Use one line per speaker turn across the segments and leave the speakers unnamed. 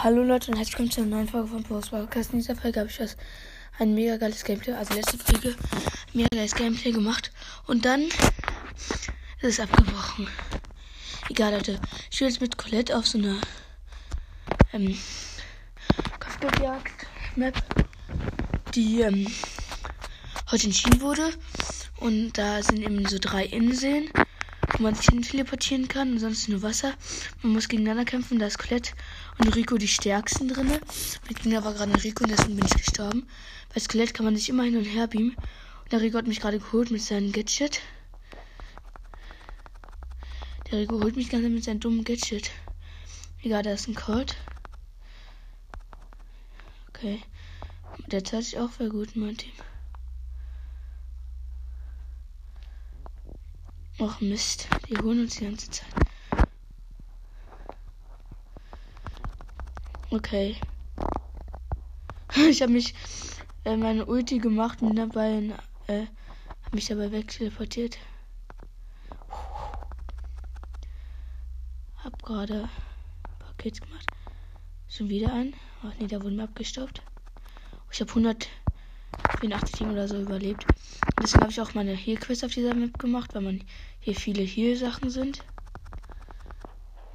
Hallo Leute und herzlich willkommen zu einer neuen Folge von Post Podcast. In dieser Folge habe ich was ein mega geiles Gameplay, also letzte Folge mega geiles Gameplay gemacht und dann ist es abgebrochen. Egal Leute, ich spiele jetzt mit Colette auf so einer ähm, Kopfgeldjagd Map, die ähm, heute entschieden wurde und da sind eben so drei Inseln wo man sich hin teleportieren kann, ansonsten nur Wasser. Man muss gegeneinander kämpfen, da ist Colette und Rico die stärksten drinne. Mein Gegner war gerade Rico und deswegen bin ich gestorben. Bei Skelett kann man sich immer hin und her beamen. Und der Rico hat mich gerade geholt mit seinem Gadget. Der Rico holt mich ganz mit seinem dummen Gadget. Egal, da ist ein Colt. Okay. Der zahlt sich auch sehr gut in meinem Team. Och Mist, die holen uns die ganze Zeit. Okay. Ich habe mich äh, meine Ulti gemacht und dabei äh, habe mich dabei wegteleportiert. Hab gerade Paket gemacht. Schon wieder ein. Ach nee, da wurden wir abgestoppt. Ich habe 184 Team oder so überlebt. Deswegen habe ich auch meine Heal-Quest auf dieser Map gemacht, weil man hier viele Heal-Sachen sind.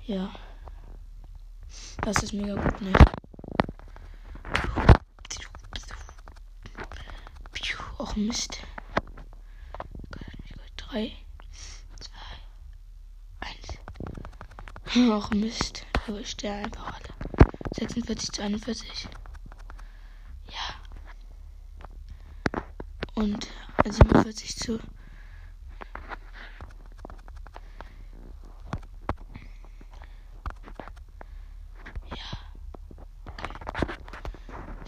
Ja. Das ist mega gut, ne? Och Mist. Drei, zwei, eins. Och Mist. Da ist der einfach alle. 46 zu 41. Ja. Und 47 zu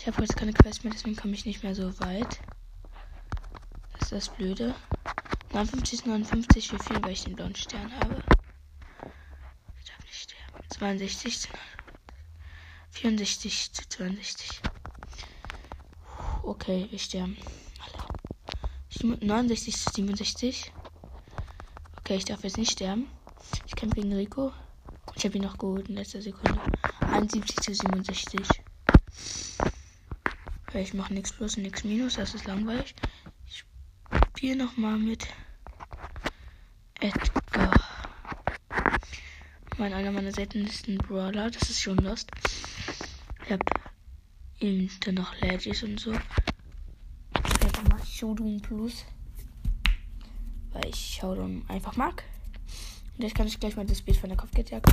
Ich habe jetzt keine Quest mehr, deswegen komme ich nicht mehr so weit. Das ist das Blöde. 59 59 wie viel, weil ich den blauen Stern habe. Ich darf nicht sterben. 62 zu 64 zu 62. Okay, wir sterben. Alle. 69 zu 67. Okay, ich darf jetzt nicht sterben. Ich kämpfe gegen Rico. Ich habe ihn noch geholt in letzter Sekunde. 71 zu 67. Ich mache nichts plus, nichts minus. Das ist langweilig. Ich spiele nochmal mit Edgar. Mein einer meiner seltensten Brawler. Das ist schon Lost. Ich habe ihm dann noch Legis und so. Einfach mal Showdown Plus. Weil ich Showdown einfach mag. Und jetzt kann ich gleich mal das Bild von der Kopfgeldjagd.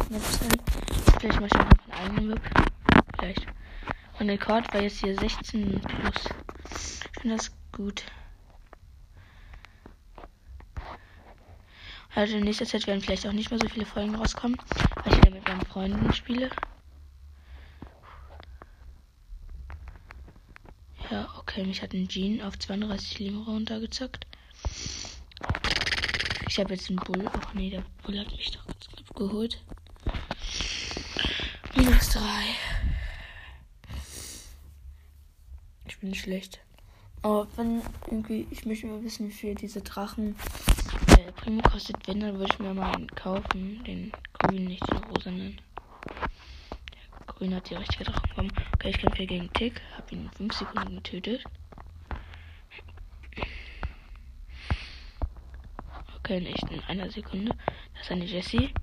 Vielleicht mache ich auch einen eigenen Whip. Vielleicht. Der Rekord war jetzt hier 16 plus. Ich finde das gut. Also in nächster Zeit werden vielleicht auch nicht mehr so viele Folgen rauskommen, weil ich wieder mit meinen Freunden spiele. Ja, okay, mich hat ein Jean auf 32 Leben runtergezockt. Ich habe jetzt einen Bull. Ach nee, der Bull hat mich doch geholt. Minus 3. Ich bin schlecht. Aber wenn irgendwie, ich möchte mal wissen, wie viel diese Drachen äh, Primo kostet, wenn, dann würde ich mir mal einen kaufen. Den grünen, nicht den rosanen. Der grüne hat die richtige Drachen bekommen. Okay, ich kämpfe hier gegen Tick. Hab ihn in 5 Sekunden getötet. Okay, nicht in einer Sekunde. Das ist eine Jessie.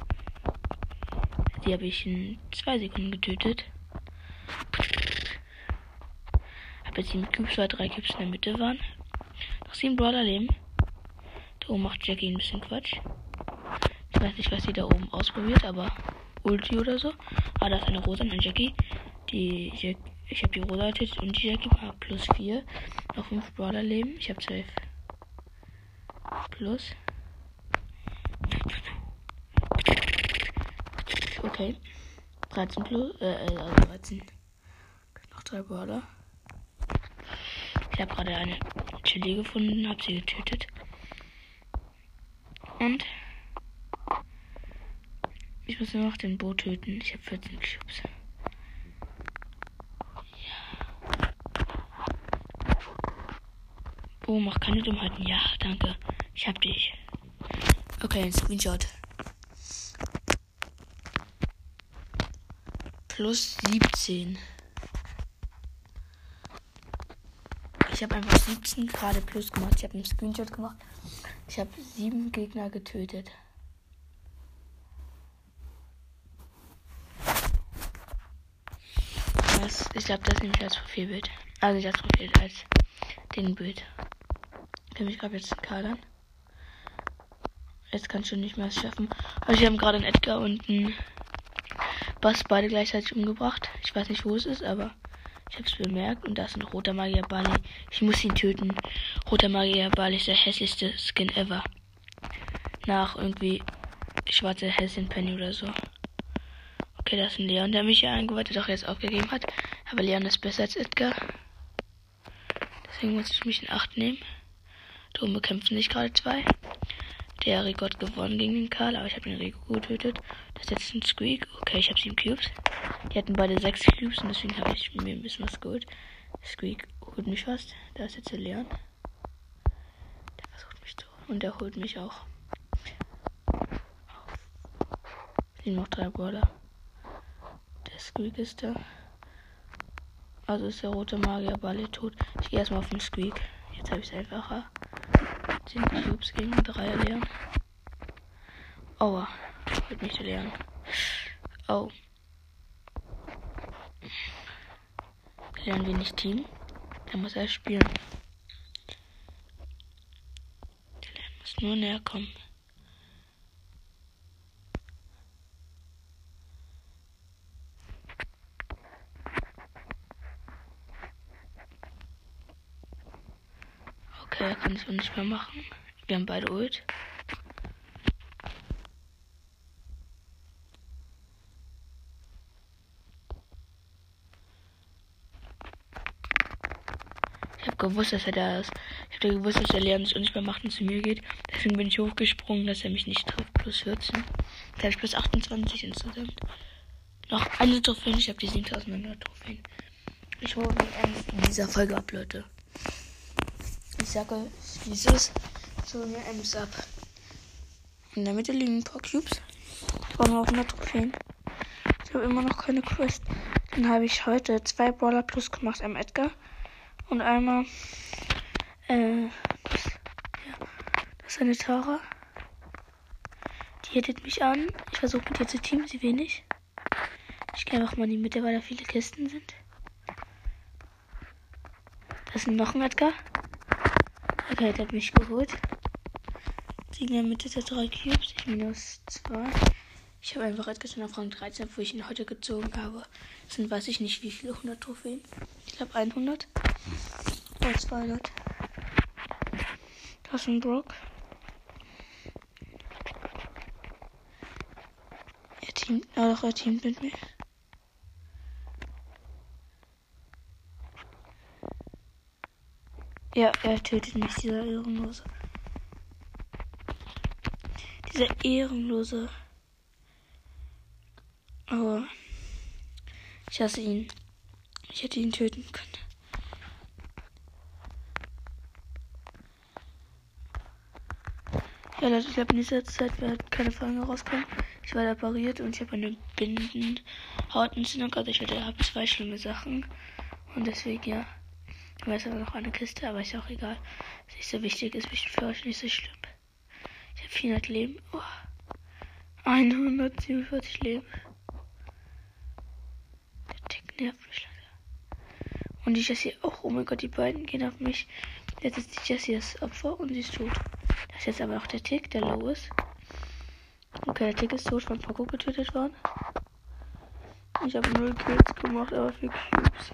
Die habe ich in 2 Sekunden getötet. Habe jetzt 7 Cubes, weil 3 Cubes in der Mitte waren. Noch 7 Brawler leben. Da oben macht Jackie ein bisschen Quatsch. Ich weiß nicht, was sie da oben ausprobiert, aber Ulti oder so. Ah, da ist eine Rosa eine Jackie. Die Jack ich habe die Rosa jetzt und die Jackie war plus 4. Noch 5 Brawler leben. Ich habe 12. Plus. Okay. 13 plus, äh, also 13. Noch 3 Brawler. Ich habe gerade eine Chili gefunden, habe sie getötet. Und ich muss nur noch den Bo töten. Ich habe 14 Cubes. Ja. Bo, mach keine Dummheiten. Ja, danke. Ich hab dich. Okay, ein Screenshot. plus 17. Ich habe einfach 17 gerade plus gemacht. Ich habe einen Screenshot gemacht. Ich habe sieben Gegner getötet. Das, ich glaube, das nehme ich als Profilbild. Also nicht als Profilbild, als den Bild. Ich gerade jetzt Kadern. Jetzt kannst du nicht mehr schaffen. Also wir haben gerade einen Edgar und einen Bass beide gleichzeitig umgebracht. Ich weiß nicht, wo es ist, aber ich habe es bemerkt. Und da ist ein roter Magier Bali. Ich muss ihn töten. Roter Magier Bali ist der hässlichste Skin ever. Nach irgendwie schwarze Häschen Penny oder so. Okay, das ist ein Leon, der mich ja eingeweiht auch jetzt aufgegeben hat. Aber Leon ist besser als Edgar. Deswegen muss ich mich in Acht nehmen. Darum bekämpfen sich gerade zwei. Der Rico hat gewonnen gegen den Karl, aber ich habe den Rico getötet. Das ist jetzt ein Squeak. Okay, ich habe sieben Cubes. Die hatten beide sechs Cubes und deswegen habe ich mir ein bisschen was geholt. Squeak holt mich fast. Da ist jetzt der Leon. Der versucht mich zu. Und der holt mich auch. Sind noch drei Brawler. Der Squeak ist da. Also ist der rote Magier Balle tot. Ich gehe erstmal auf den Squeak. Jetzt habe ich es einfacher. 10 Cubes gegen 3 Leon. Aua. Wird nicht lernen. Oh. Lernen wir nicht Team? Der muss erst spielen. Der muss nur näher kommen. Er kann es nicht mehr machen. Wir haben beide Ult. Ich habe gewusst, dass er da ist. Ich habe gewusst, dass er Leon nicht mehr macht und zu mir geht. Deswegen bin ich hochgesprungen, dass er mich nicht trifft. Plus 14. Jetzt habe ich plus 28 insgesamt. Noch eine Trophäe. Ich habe die 7900 Trophäen. Ich hole mir in dieser Folge ab, Leute. Ich sage, dieses so mir Ems ab. In der Mitte liegen ein paar Cubes. Ich brauche noch 100 Trophäen. Ich habe immer noch keine Quest. Dann habe ich heute zwei Brawler plus gemacht. Einmal Edgar und einmal äh, das, ja, das ist eine Tara. Die hittet mich an. Ich versuche mit ihr zu teamen, sie wenig. Ich gehe einfach mal in die Mitte, weil da viele Kisten sind. Das ist noch ein Edgar. Okay, der hat mich geholt. In der Mitte der drei Cubes. Ich minus zwei. Ich habe einfach schon auf Rang 13, wo ich ihn heute gezogen habe. Das sind weiß ich nicht wie viele 100 Trophäen. Ich glaube 100. Oder 200. Das ist ein Brock. Er teamt, ja doch, er teamt mit mir. Ja, er tötet mich, dieser Ehrenlose. Dieser Ehrenlose. Aber ich hasse ihn. Ich hätte ihn töten können. Ja, Leute, ich glaube, in dieser Zeit wird keine Folge rauskommen. Ich war da pariert und ich habe eine Bindenhautentzündung. Also ich habe zwei schlimme Sachen. Und deswegen, ja. Da ist aber noch eine Kiste, aber ist auch egal. Was nicht so wichtig ist, ist für euch nicht so schlimm. Ich habe 400 Leben. Oh. 147 Leben. Der Tick nervt mich leider. Und die Jessie auch. Oh mein Gott, die beiden gehen auf mich. Jetzt ist die Jessie das Opfer und sie ist tot. Das ist jetzt aber auch der Tick, der low ist. Okay, der Tick ist tot, von Poco getötet worden. Ich habe null Kills gemacht, aber vier Cubes.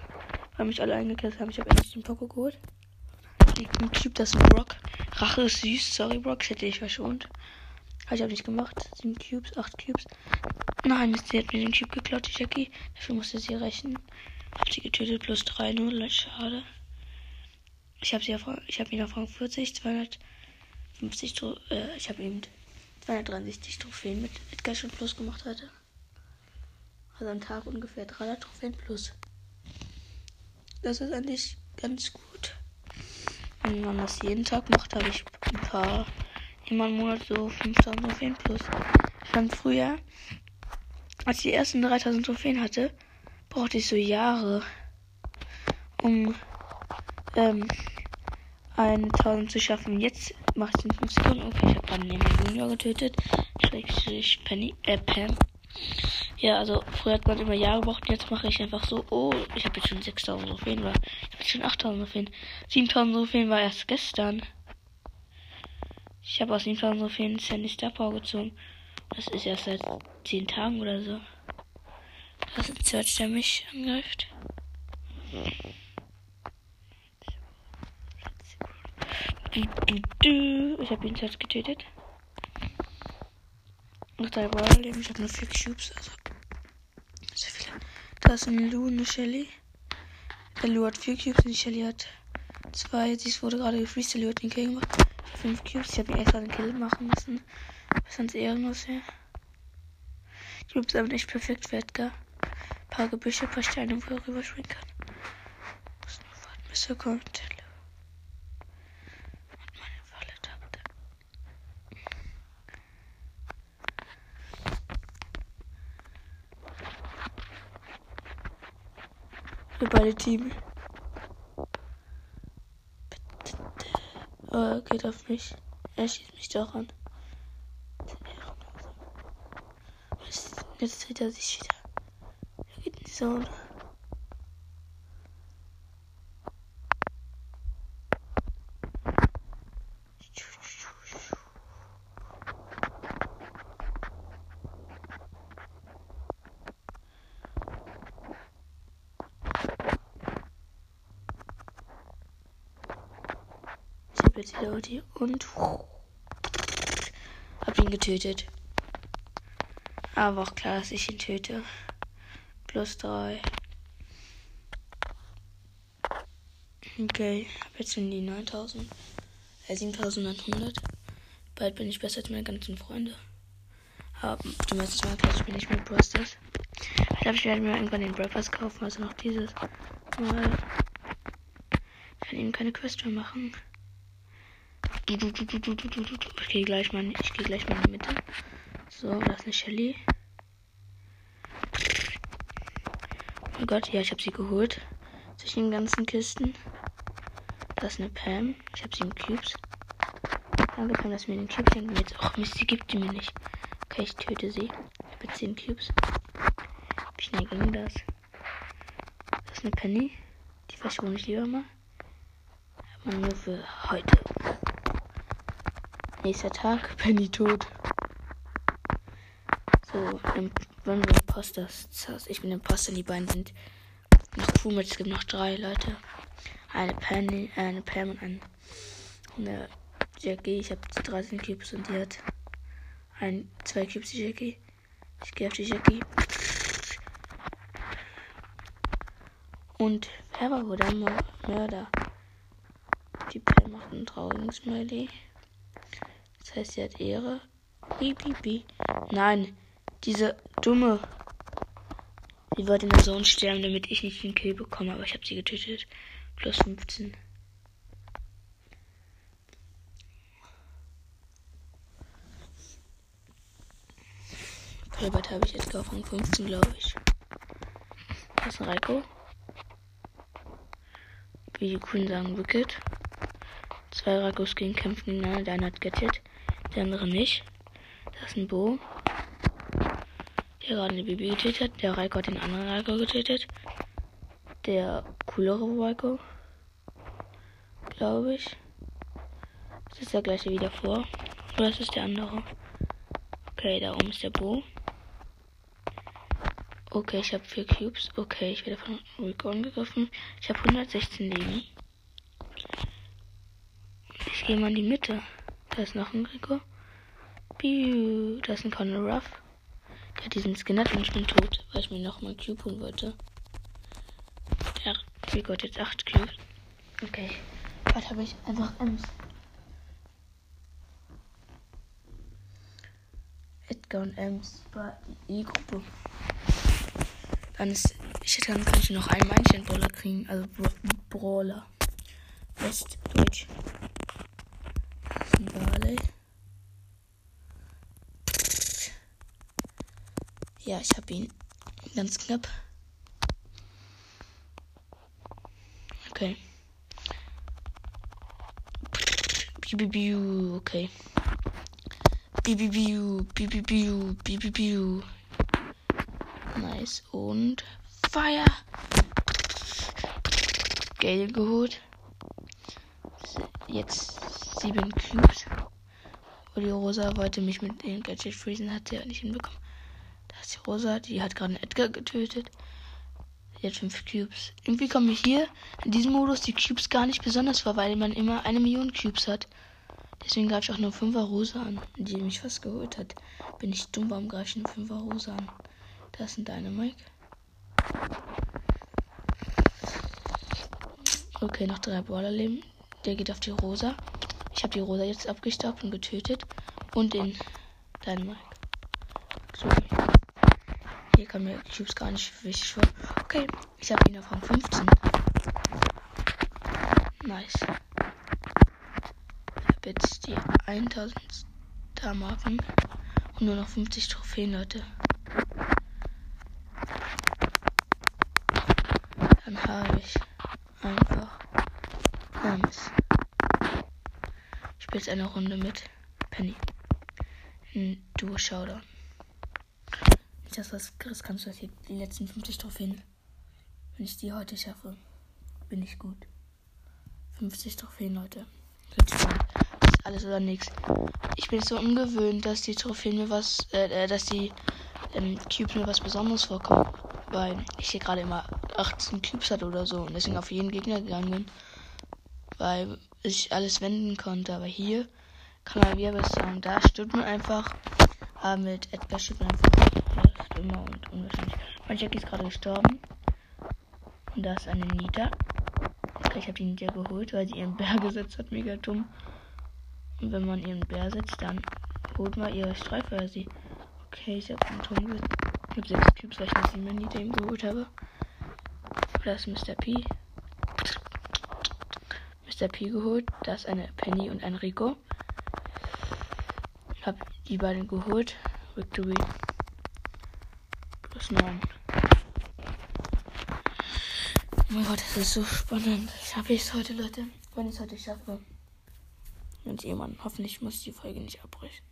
Weil mich alle eingekesselt haben. Ich habe endlich den Poco geholt. Ein Cube, das ist ein Brock. Rache ist süß. Sorry, Brock. Das hätte ich verschont. Habe ich aber nicht gemacht. Sieben Cubes, acht Cubes. Nein, sie hat mir den Cube geklaut, die Jackie. Dafür musste sie rächen. Hab sie getötet, plus 3 0. Schade. Ich habe sie auf, ich habe ihn auf Rang 40, 250, äh, ich habe ihm 263 Trophäen mit Edgar schon plus gemacht heute. Also am Tag ungefähr 300 Trophäen plus. Das ist eigentlich ganz gut. Wenn man das jeden Tag macht, habe ich ein paar, immer im Monat so 5000 Trophäen plus. Fand früher, als ich die ersten 3000 Trophäen hatte, brauchte ich so Jahre, um ähm, 1000 zu schaffen. Jetzt mache ich es in 5 Sekunden. Okay, ich habe gerade den Junior getötet. Schrägstrich Penny, äh, Pam. Ja, also früher hat man immer Jahre gebraucht. Jetzt mache ich einfach so. Oh, ich habe jetzt schon 6000 Trophäen. War, ich habe jetzt schon 8000 Trophäen. 7000 Trophäen war erst gestern. Ich habe aus 7000 Trophäen Sandy Star Power gezogen. Das ist erst seit 10 Tagen oder so. Das ist ein Search, der mich angreift. Ich habe ihn selbst getötet. Noch drei Brawler leben. Ich habe nur vier Cubes. Also. Sehr viele. Da ist ein Lou und eine Shelly. Der Lou hat vier Cubes und die Shelly hat zwei. Sie wurde gerade gefreezed. Der Lou hat den Kill gemacht. Fünf Cubes. Ich habe ihn extra den Kill machen müssen. Was sonst ehrenlos wäre. Die Cubes sind echt perfekt für Edgar. Ein paar Gebüsche, ein paar Steine, wo er rüberspringen kann. Muss nur warten, bis er kommt. Für beide Team. Oh, geht auf mich. Er schießt mich doch an. Jetzt dreht er sich wieder. Er geht in die Zone. jetzt wieder Ulti und hab ihn getötet. Aber auch klar, dass ich ihn töte. Plus 3. Okay, hab jetzt schon die 9000. Äh, 7100. Bald bin ich besser als meine ganzen Freunde. Aber du meinst, mal gleich bin ich mit Brosters. Ich glaube, ich werde mir irgendwann den Breakfast kaufen, also noch dieses. Mal. Ich kann ihm keine Quest mehr machen. Ich gehe gleich mal, ich gehe gleich mal in die Mitte. So, da ist eine Shelly. Oh Gott, ja, ich habe sie geholt. Zwischen den ganzen Kisten. Da ist eine Pam. Ich habe sieben Cubes. Danke, Pam, dass mir den Cube schenken jetzt. Och, Mist, sie gibt die mir nicht. Okay, ich töte sie. Ich habe jetzt zehn Cubes. Wie schnell ging das? Das ist eine Penny. Die verschone ich lieber mal. Aber nur für heute. Nächster Tag, Penny tot. So, wenn wir Imposters. Ich bin Imposter, die beiden sind noch Crewmates. Es gibt noch drei Leute. Eine Penny, eine Pam und eine, eine Jackie. Ich habe 13 Cubes und die hat ein, zwei Cubes, die Jackie. Ich gehe auf die Jackie. Und wer war wohl der Mörder? Die Pam macht einen traurigen Smiley. Das heißt, sie hat Ehre. Bi, bi, bi. Nein, diese dumme. Sie wollte in der Zone sterben, damit ich nicht den Kill bekomme, aber ich habe sie getötet. Plus 15. Gilbert habe ich jetzt gekauft von 15, glaube ich. Das ist ein Reiko. Wie die Kunden sagen, Wicked. Zwei Reikos gegen kämpfen gegeneinander. Der eine hat gettet der andere nicht. Das ist ein Bo. Der gerade eine Bibi getötet hat. Der Raiko hat den anderen Raiko getötet. Der coolere Raiko. Glaube ich. Das ist der gleiche wie davor. Oder ist es der andere? Okay, da oben ist der Bo. Okay, ich habe vier Cubes. Okay, ich werde von Rico angegriffen. Ich habe 116 Leben. Ich gehe mal in die Mitte. Da ist noch ein Rico. Piu, da ist ein Conor Ruff. Der hat diesen Skin hat und ich bin tot, weil ich mir noch mal Cube holen wollte. Ja, Rico hat jetzt 8 Cubes. Okay. Was habe ich? Einfach Ems. Edgar und Ems war die Gruppe. Dann ist. Ich hätte dann kann ich noch einen Meilenstein-Brawler kriegen. Also Brawler. Westdeutsch. Barley. Ja, ich habe ihn ganz knapp. Okay. Bibibiu, okay. Bibibiu, bibibiu, bibibiu. Nice. Und Fire. Gale geholt. Jetzt sieben Cubes. Und die Rosa wollte mich mit dem Gadget freezen, hat sie ja nicht hinbekommen. Ist die Rosa, die hat gerade Edgar getötet. Sie hat fünf Cubes. Irgendwie kommen mir hier in diesem Modus die Cubes gar nicht besonders vor, weil man immer eine Million Cubes hat. Deswegen greife ich auch nur 5er Rosa an, die mich fast geholt hat. Bin ich dumm, warum greife ich nur 5er Rosa an? Das sind deine Mike. Okay, noch drei Baller leben. Der geht auf die Rosa. Ich habe die Rosa jetzt abgestaubt und getötet. Und den Dynamite. So. Hier kann mir Cubes gar nicht wichtig vor. Okay, ich habe ihn auf Rang 15. Nice. Ich habe jetzt die 1000 Star-Marken und nur noch 50 Trophäen, Leute. Dann habe ich einfach Hermes. Ich spiele jetzt eine Runde mit Penny. Ein Duo Showdown. Nicht, dass das kannst du die letzten 50 Trophäen. Wenn ich die heute schaffe, bin ich gut. 50 Trophäen, Leute. Das ist alles oder nichts. Ich bin so ungewöhnt, dass die Trophäen mir was, äh, äh dass die ähm, Cubes mir was Besonderes vorkommen. Weil ich hier gerade immer 18 Cubes hatte oder so und deswegen auf jeden Gegner gegangen bin. Weil ich alles wenden konnte. Aber hier kann man wieder was sagen. Da stirbt man einfach. Aber mit Edgar stirbt man einfach unwahrscheinlich. Mein Jackie ist gerade gestorben. Und da ist eine Nita. Okay, ich habe die Nita geholt, weil sie ihren Bär gesetzt hat. Mega dumm. Und wenn man ihren Bär setzt, dann holt man ihre Streifeuer sie. Okay, ich habe einen Turm mit, mit 6 Cubes, weil ich eine 7 Nita eben geholt habe. Das ist Mr. P. Mr. P geholt. Da ist eine Penny und ein Rico. Hab die beiden geholt. Victory. 9. Oh mein Gott, das ist so spannend. Schaffe ich es heute, Leute? Wenn ich es heute schaffe. Wenn jemand, hoffentlich muss die Folge nicht abbrechen.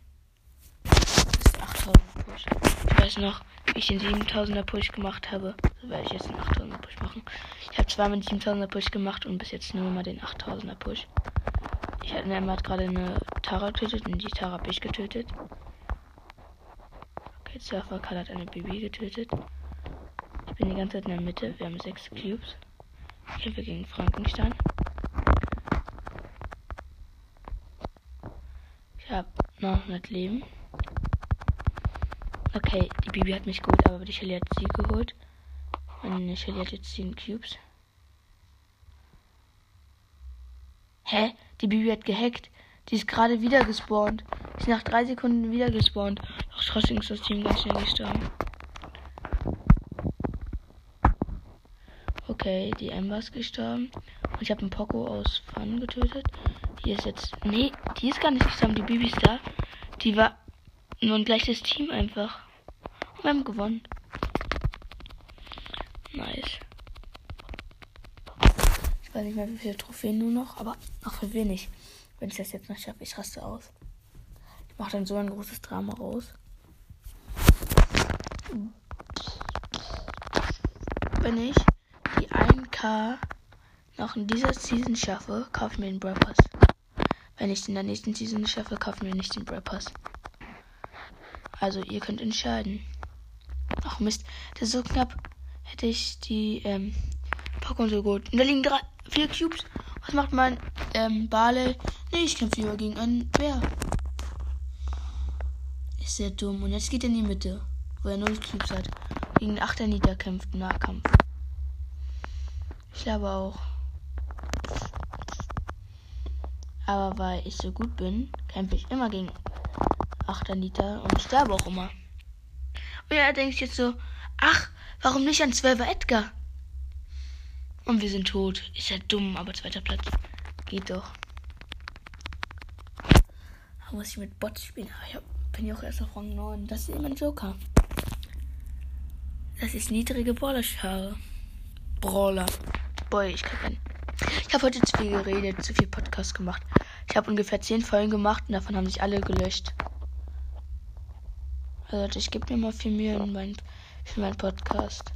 Das ist 8000 Push. Ich weiß noch, wie ich den 7000er Push gemacht habe. So werde ich jetzt den 8000er Push machen. Ich habe zweimal den 7000er Push gemacht und bis jetzt nur mal den 8000er Push. Ich hatte hat gerade eine Tara getötet und die Tara habe ich getötet. Surfer Karl hat eine Baby getötet. Ich bin die ganze Zeit in der Mitte. Wir haben sechs Cubes. Ich kämpfe gegen Frankenstein. Ich habe 900 Leben. Okay, die Bibi hat mich gut, aber die Shelly hat sie geholt. Meine Shelly hat jetzt 10 Cubes. Hä? Die Bibi hat gehackt. Die ist gerade wieder gespawnt. Ist nach drei Sekunden wieder gespawnt. Doch trotzdem ist das Team ganz schnell gestorben. Okay, die Ember ist gestorben. Und ich habe einen Poco aus Fun getötet. Die ist jetzt. Nee, die ist gar nicht gestorben. Die Bibi ist da. Die war nur ein gleiches Team einfach. Und wir haben gewonnen. Nice. Ich weiß nicht mehr, wie viele Trophäen nur noch, aber noch für wenig. Wenn ich das jetzt noch schaffe, ich raste aus. Ich mache dann so ein großes Drama raus. Wenn ich die 1K noch in dieser Season schaffe, kaufe ich mir den Brawl Pass. Wenn ich in der nächsten Season schaffe, kaufe ich mir nicht den Brawl Pass. Also ihr könnt entscheiden. Ach Mist, das ist so knapp. Hätte ich die ähm, Pokémon so gut. Und da liegen drei, vier Cubes. Was macht mein ähm, Barley? Ich kämpfe lieber gegen einen Bär. Ist sehr dumm. Und jetzt geht er in die Mitte, wo er null Cubes hat. Gegen den Achter Nieder kämpft Nahkampf. Ich glaube auch. Aber weil ich so gut bin, kämpfe ich immer gegen 8 Liter und sterbe auch immer. Und er denkt jetzt so, ach, warum nicht ein 12er Edgar? Und wir sind tot. Ist ja dumm, aber zweiter Platz. Geht doch. Muss ich mit Bots spielen. ich bin ja auch erst auf Rang 9. Das ist immer ein Joker. Das ist niedrige Brawler-Schare. Brawler. Boy, ich krieg einen Ich habe heute zu viel geredet, zu viel Podcast gemacht. Ich habe ungefähr 10 Folgen gemacht und davon haben sich alle gelöscht. Also ich gebe mir mal viel Mühe in mein, für meinen Podcast.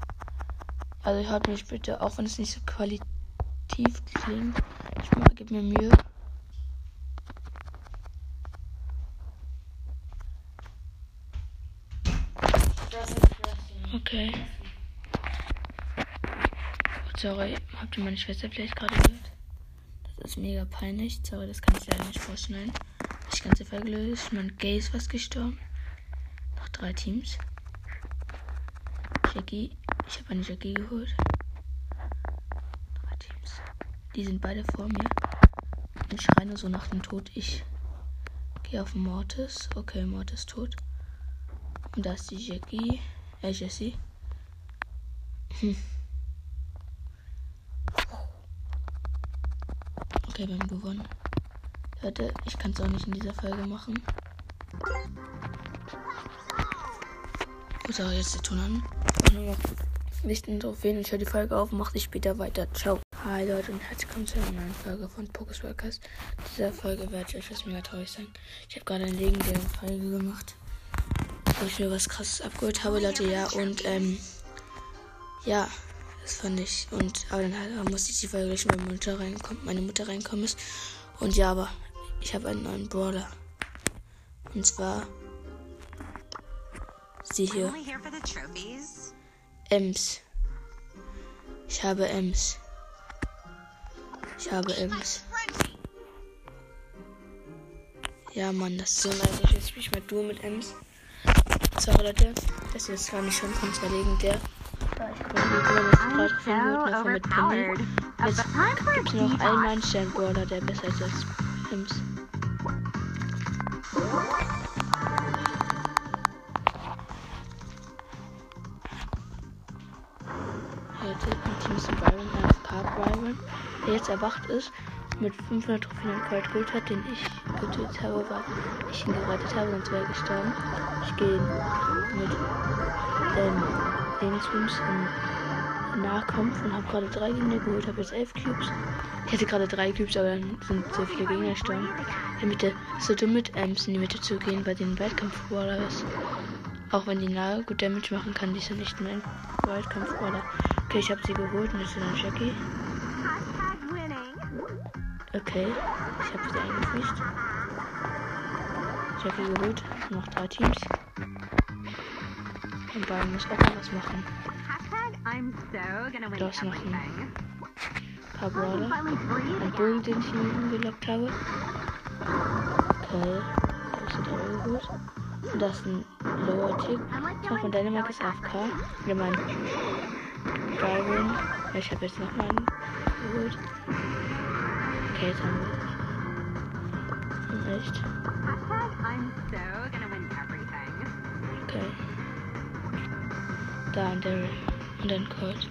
Also hört mich bitte, auch wenn es nicht so qualitativ klingt, ich gib mir Mühe. Okay. Sorry, habt ihr meine Schwester vielleicht gerade gehört? Das ist mega peinlich. Sorry, das kann ich leider nicht vorschneiden. Ich ganze Folge gelöst. Mein Gay ist fast gestorben. Noch drei Teams. Jackie. Ich habe eine Jackie geholt. Drei Teams. Die sind beide vor mir. Und schreie nur so nach dem Tod. Ich gehe auf Mortis. Okay, Mortis tot. Und da ist die Jackie. Äh, Jessie. Hm. Haben gewonnen. Leute, ich kann es auch nicht in dieser Folge machen. Gut, aber jetzt der Ton an. Noch Lichten drauf wählen. Ich höre die Folge auf und mache sie später weiter. Ciao. Hi Leute und herzlich willkommen zu einer neuen Folge von Pokus Podcast. In dieser Folge werde ich euch was mega traurig sagen. Ich habe gerade eine legendäre Folge gemacht wo ich mir was krasses abgeholt habe, Leute, ja. Und ähm, ja, das fand ich. Und aber dann halt, musste ich die Folge gleich, meine Mutter reinkommt, meine Mutter reinkommen ist. Und ja, aber ich habe einen neuen Brawler. Und zwar sie hier. Ems. Ich habe Ems. Ich habe Ems. Ja, Mann, das ist so nice. Ich spiele ich mal Duo mit Ems. Sorry Leute, das ist gar nicht schon von zwei legendär. Ich von mit Penny. Jetzt gibt noch einen Meilenstein-Brawler, der besser ist als Pims. Team ist ein Byron, AFK Byron, der jetzt erwacht ist mit 500 Trophäen und Cold Gold hat, den ich getötet habe, weil ich ihn gerettet habe, sonst wäre er gestorben. Ich gehe mit ähm, Lebenswunsch im Nahkampf und habe gerade drei Gegner geholt, habe jetzt elf Cubes. Ich hatte gerade drei Cubes, aber dann sind so viele Gegner gestorben. In der Mitte ist so dumm mit Ems in die Mitte zu gehen, bei den Weitkampf-Waller ist. Auch wenn die nahe gut Damage machen kann, die sind nicht mehr ein Weitkampf-Waller. Okay, ich habe sie geholt und jetzt ist dann Jackie. Okay, ich habe sie. Ich habe geholt. Noch drei Teams. Und Bayern muss auch was machen. Da ist noch ein paar Brawler. Ein Bogen, den ich hinten gelockt habe. Okay, da ist der geholt. Und das ist ein Lower Tick. Ich mache von Dänemark ist AFK. Ja, mein Byron. Ich habe jetzt noch mal einen geholt. Okay, jetzt haben wir. Echt. Okay. Da und Daryl. Und dann Colt.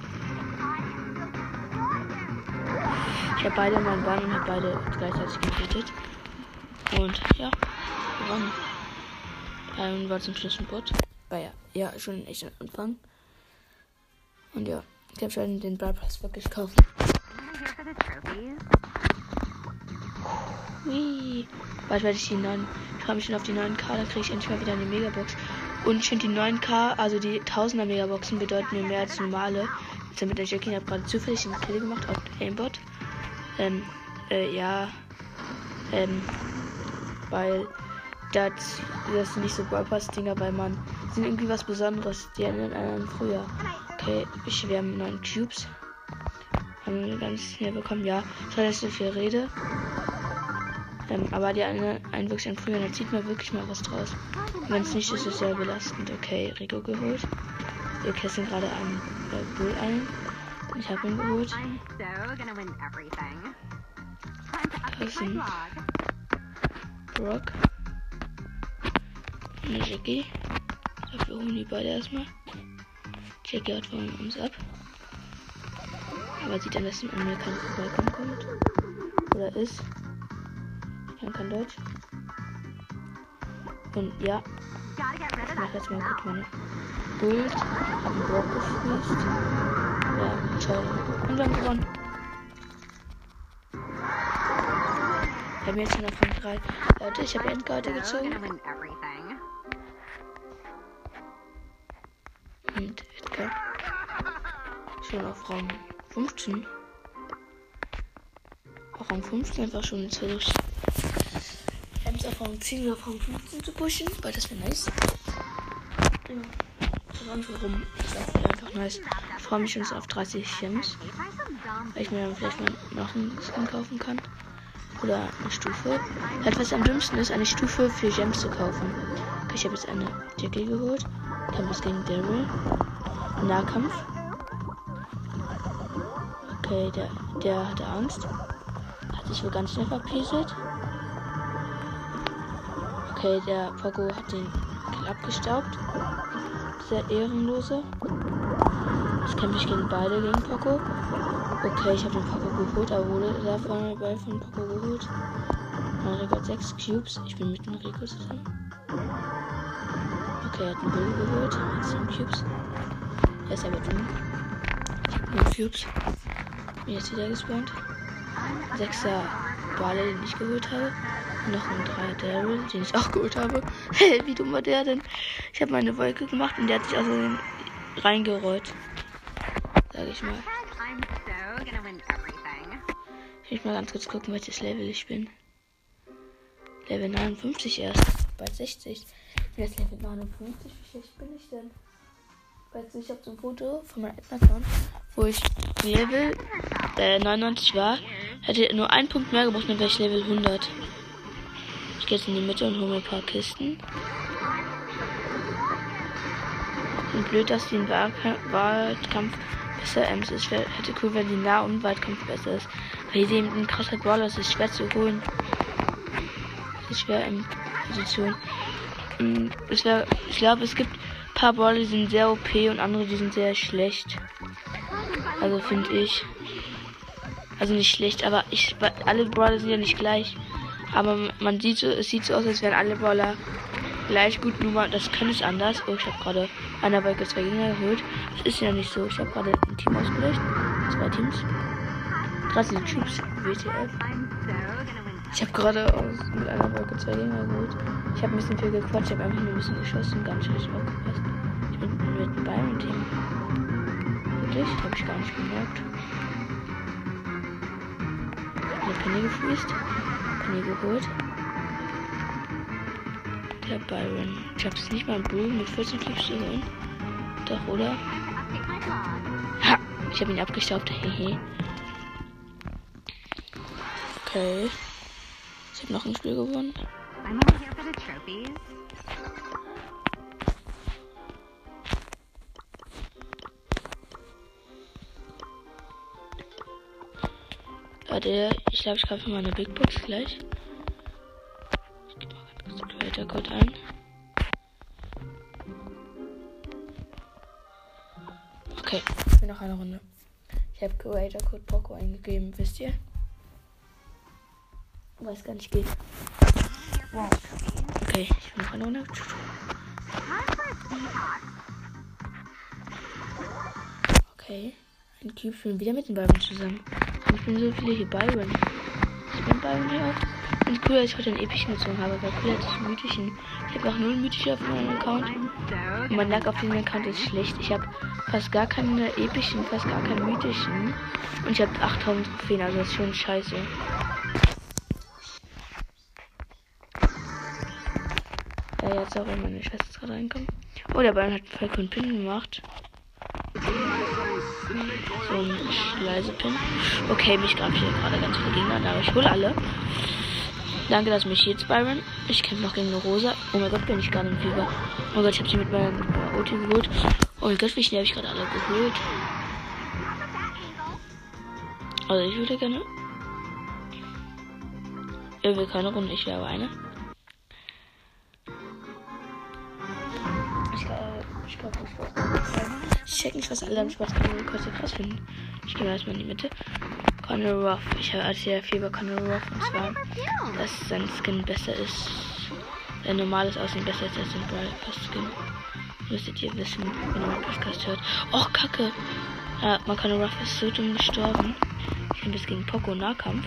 Ich habe beide meinen Bein und habe beide gleichzeitig getötet. Und ja, gewonnen. Ähm, war zum Schluss ein Bot. War ja, ja, schon echt am Anfang. Und ja, ich habe schon den Brawl Pass wirklich gekauft. Hui. Bald werde ich die neuen. Ich freue mich schon auf die neuen K, dann kriege ich endlich mal wieder eine Megabox. Und ich finde die 9K, also die 1000er Megaboxen, bedeuten mir mehr als normale. Jetzt mit der Jackie habe gerade zufällig einen Kill gemacht auf Aimbot. Ähm, äh, ja. Ähm, weil das, das sind nicht so Brawl-Pass-Dinger, weil man sind irgendwie was Besonderes. Die erinnern an früher. Okay, ich, wir haben neun Cubes. Haben wir ganz schnell bekommen. Ja, weiß, dass ich so viel rede. Ähm, aber die eine Einwirkung früher, da zieht man wirklich mal was draus. Wenn es nicht ist, ist es sehr belastend. Okay, Rico geholt. Wir kästen gerade einen äh, Bull ein. Ich habe ihn geholt. Das sind Brock. Eine Jackie. Dafür holen die beide erstmal. Jackie hat von uns ab. Aber sieht an, dass an mir kein Vorbeikommen kommt. Oder ist. Kann kein Deutsch. Und ja. Ich mach jetzt mal kurz meine Bild. Hab einen Block gefriest. Ja, toll. Und haben gewonnen. Wir haben jetzt schon auf Rang 3. Leute, ich habe Endkarte gezogen. Und Edgar. Schon auf Rang 15. Auf Rang 15 einfach schon. Ems auf Rang 10 oder Rang 15 zu pushen, weil das wäre nice. Ja. Rum. Das wäre einfach nice. Ich freue mich schon auf 30 Gems. Weil ich mir dann vielleicht mal noch einen Skin kaufen kann. Oder eine Stufe. Halt, was am dümmsten ist, eine Stufe für Gems zu kaufen. Okay, ich habe jetzt eine Jackie geholt. Kampf gegen Daryl. Nahkampf. Okay, der, der hatte Angst. Hat sich wohl ganz schnell verpieselt. Okay, der Pogo hat den Kill abgestaubt. Sehr ehrenlose. Jetzt kämpfe ich gegen beide gegen Poco. Okay, ich habe den Poco geholt, aber wurde der von Ball von Poco geholt. Mein Rekord 6 Cubes. Ich bin mit dem Rico zusammen. Okay, er hat einen Bull geholt. Hat 7 Cubes. Er ist aber dumm. Ich habe 9 Cubes. Bin jetzt wieder gespawnt. 6er Bale, den ich geholt habe. Noch ein 3 Daryl, den ich auch geholt habe. Hey, wie dumm war der denn? Ich habe meine Wolke gemacht und der hat sich außerdem reingerollt. Sag ich mal. Ich will mal ganz kurz gucken, welches Level ich bin. Level 59 erst. Bald 60. Ich jetzt Level 59. Wie schlecht bin ich denn? Weißt du, ich habe so ein Foto von meinem Account, wo ich Level äh, 99 war. Hätte nur einen Punkt mehr gebraucht, dann wäre ich Level 100. Ich gehe jetzt in die Mitte und hole mir ein paar Kisten. Und blöd, dass die im Wahlkampf besser Ems ist. Hätte cool, wenn die Nah- und Weitkampf besser ist. Weil hier eben ein krasser Brawler ist, ist schwer zu holen. Das ist schwer in Position. Wär, ich glaube, es gibt ein paar Brawler, die sind sehr OP und andere, die sind sehr schlecht. Also finde ich. Also nicht schlecht, aber ich, alle Brawler sind ja nicht gleich. Aber man sieht so, es sieht so aus, als wären alle Brawler gleich gut, nur mal, das kann es anders. Oh, ich habe gerade einer Wolke zwei Gegner geholt. Das ist ja nicht so. Ich habe gerade ein Team ausgelöst. Zwei Teams. 13 Troops. WTF. Ich habe gerade mit einer Wolke zwei Gegner geholt. Ich habe ein bisschen viel gequatscht. Ich habe einfach nur ein bisschen geschossen. Ganz schön aufgepasst. Ich bin mit einem Byron-Team. Wirklich? Habe ich gar nicht gemerkt. Eine Penny gefriest. Penny geholt. Der Byron. Ich hab's nicht mal Bull mit 14 Clips holen. Doch, oder? Ha! Ich habe ihn abgestaubt. Hehe. okay. Ich habe noch ein Spiel gewonnen. Warte, ich glaube, ich kaufe mal eine Big Box gleich. Creator Code ein. Okay, ich bin noch eine Runde. Ich habe Creator Code Poco eingegeben, wisst ihr? Weiß gar nicht geht. Wow. Okay, ich bin noch eine Runde. Okay. Ein Cube spielen wieder mit den Byron zusammen. Bin so viele hier Byron. Ich bin Byron hier auch. Und cool, dass ich heute einen epischen gezogen habe, weil cool ich einen mythischen. Ich habe noch null mythische auf meinem Account. Und mein Lack auf diesem Account ist schlecht. Ich habe fast gar keine epischen, fast gar keine mythischen. Und ich habe 8000 Trophäen, also das ist schon scheiße. Ja, jetzt auch wenn meine Schwester gerade reinkommt. Oh, der Ball hat Falcon Pin gemacht. Ein leise Pin. Okay, mich gab hier gerade ganz viele Gegner, aber ich hole alle. Danke, dass mich jetzt, Byron. Ich kämpfe noch gegen eine Rosa. Oh mein Gott, bin ich gerade im Fieber. Oh Gott, ich habe sie mit mit meiner Ulti geholt. Oh mein Gott, wie schnell habe ich gerade alle geholt. Also ich würde gerne. Er will keine Runde, ich wäre aber eine. Check nicht, was alle am Spaß krass finden. Ich gehe erstmal in die Mitte. Conor Ruff. Ich erzähle viel über Conor Ruff und zwar, dass sein Skin besser ist. Sein normales Aussehen besser ist als sein Brawl Pass Skin. Müsstet ihr wissen, wenn ihr meinen Podcast hört. Och, Kacke! Ja, man Conor Ruff ist so dumm gestorben. Ich bin bis gegen Poco Nahkampf.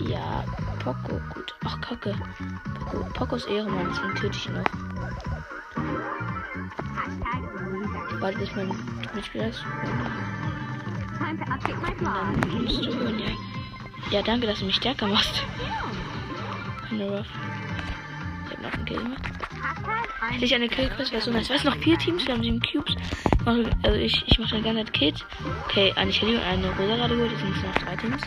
Ja, Poco, gut. Ach, Kacke. Poco, Poco ist Ehrenmann, deswegen töte ich ihn noch.
Blog.
dann musst du holen, ja. Danke, dass du mich stärker machst. Hanno Ruff. Ich hab noch einen Kill gemacht. Hätte ich eine Killquest, wäre so nice. Weißt du, noch vier Teams, wir haben sieben Cubes. Ich also ich, ich mache dann gerne ein Kit. Okay, eine Shelly und eine Rosa gerade geholt. Jetzt sind es noch drei Teams.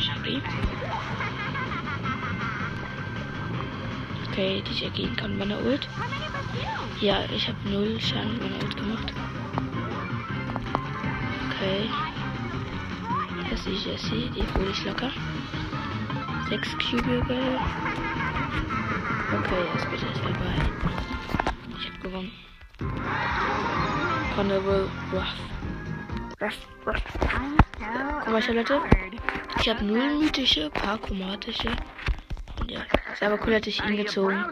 Shelly. Okay, die ich ergehen kann mit meiner Ult. Ja, ich habe null Schaden mit meiner Ult gemacht. Okay. Das ist Jessie, die hole ich locker. Sechs Cubicles. Okay, das bitte ist dabei. Ich habe gewonnen. Honorable Ruff. Ruff, Ruff. Guck mal, Charlotte. Ich habe null mythische, paar chromatische. Und ja, ist aber cool, dass ich ihn gezogen.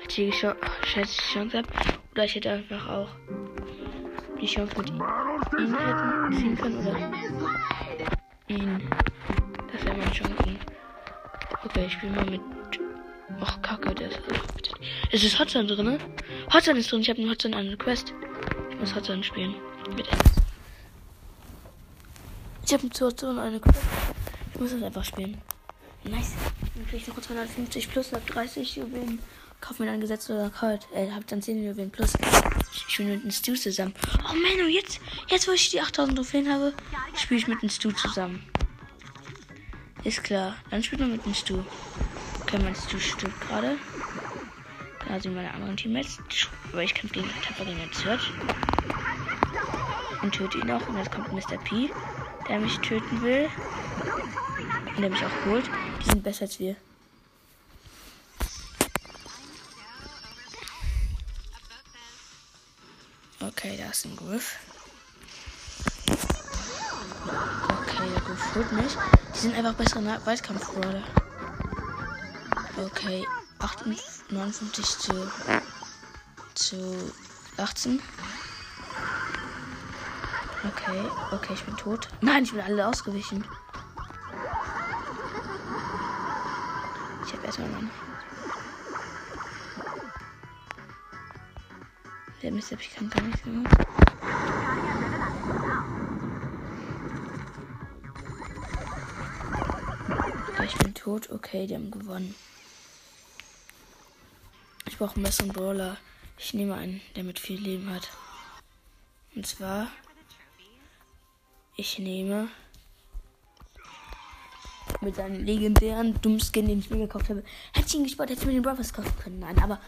Hätte ich die Chance, Chance gehabt. Oder ich hätte einfach auch die Chance mit ihm hätten ziehen können. Oder ihn. Das wäre meine Chancen. Okay, ich spiele mal mit. Och, Kacke, der ist. Es ist Hotzone drin, ne? Hotzone ist drin. Ich habe einen Hotzone an eine Quest. Ich muss Hotzone spielen. Ems. Ich habe Hotzone an eine Quest. Ich muss das einfach spielen. Nice. Dann krieg ich noch 250 plus, hab 30 Juwelen. Kauf mir dann gesetzt oder kalt. Äh, hab dann 10 Juwelen plus. Ich spiele mit dem Stu zusammen. Oh Menno, jetzt, jetzt wo ich die 8000 Trophäen habe, spiele ich mit dem Stu zusammen. Ist klar. Dann spielt man mit dem Stu. Okay, mein Stu stirbt gerade. Da sind meine anderen Teammates. Aber ich kämpfe gegen Tapper gegen den Search. Und töte ihn auch. Und jetzt kommt Mr. P, der mich töten will. Und der mich auch holt. Die sind besser als wir. Okay, da ist ein Griff. Okay, der Griff holt mich. Die sind einfach bessere Waldkampf-Brawler. Okay, 58, 59 zu, zu 18. Okay, okay, ich bin tot. Nein, ich bin alle ausgewichen. Ich habe erstmal meinen. Der Mr. P kann gar nichts mehr. Okay, ich bin tot. Okay, die haben gewonnen. Ich brauche einen besseren Brawler. Ich nehme einen, der mit viel Leben hat. Und zwar. Ich nehme. Mit seinem legendären dummen Skin, den ich mir gekauft habe. Hätte ich ihn gespart, hätte ich mir den Brothers kaufen können. Nein, aber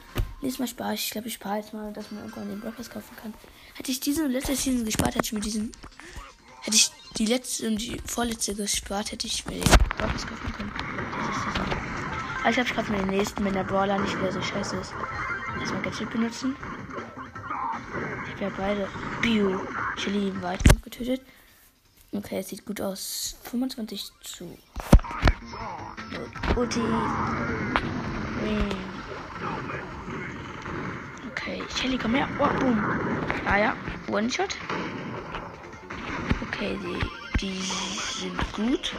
nächstes Mal spare ich. Ich glaube, ich spare jetzt mal, dass man irgendwann den Brothers kaufen kann. Hätte ich diese letzte Season gespart, hätte ich mir diesen. Hätte ich die letzte und die vorletzte gespart, hätte ich mir den Brothers kaufen können. Diese Season. Aber ich glaube, ich kaufe mir den nächsten, wenn der Brawler nicht wieder so scheiße ist. Erstmal Gadget benutzen. Ich habe ja beide. Bio. Chili im getötet. Okay, es sieht gut aus. 25 zu. Ulti. Okay, Shelly, komm her. Oh, boom. Ah ja, One-Shot. Okay, die, die sind gut.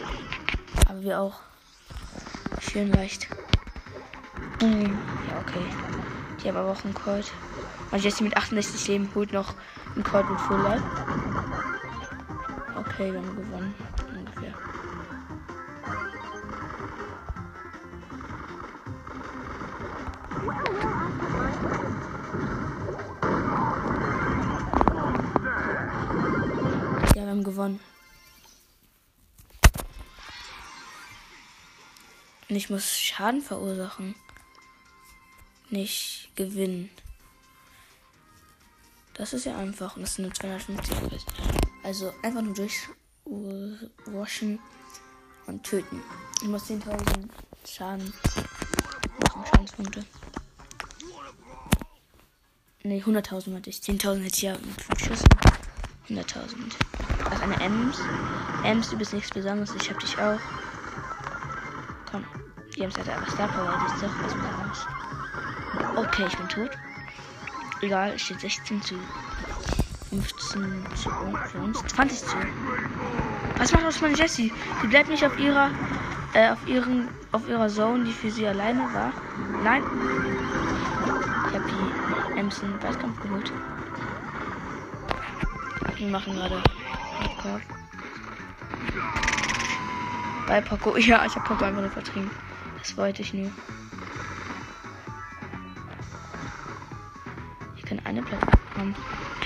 Aber wir auch. Schön leicht. Boom. Ja, okay. Die haben aber auch einen Colt. Und Jesse mit 68 Leben holt noch einen Colt mit Full Life. Okay, wir haben gewonnen. Ungefähr. Ja, wir haben gewonnen. Und ich muss Schaden verursachen. Nicht gewinnen. Das ist ja einfach. Und das sind nur 250 Quest. Also einfach nur durchwaschen und töten. Ich muss 10.000 Schaden machen, Schadenspunkte. Ne, 100.000 hatte ich. 10.000 hätte ich ja mit 5 Schüssen. 100.000. Das ist eine Ems. Ems, du bist nichts Besonderes. Ich hab dich auch. Komm. Die Ems hat aber Star Power. Die ist doch was Besonderes. Okay, ich bin tot. Egal, steht 16 zu 15 zu uns. 20 zu. Was macht aus meine Jessie? Die bleibt nicht auf ihrer äh, auf ihren auf ihrer Zone, die für sie alleine war. Nein. Ich habe die Ems in Weitkampf geholt. Wir machen gerade Hardcore. Bei Poco. Ja, ich habe Poco einfach nur vertrieben. Das wollte ich nur.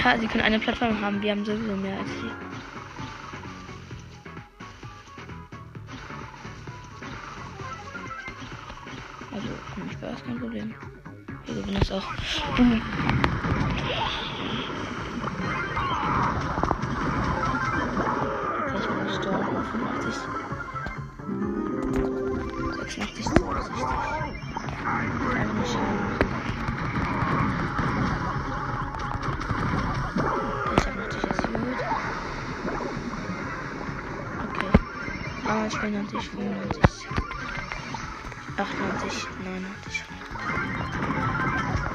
Ja, sie können eine Plattform haben. Wir haben sowieso mehr als sie. Also, war das kein Problem. Wir gewinnen das auch. Boom. Ich bin gestorben. 85. 86, 62. 90, 98, 99.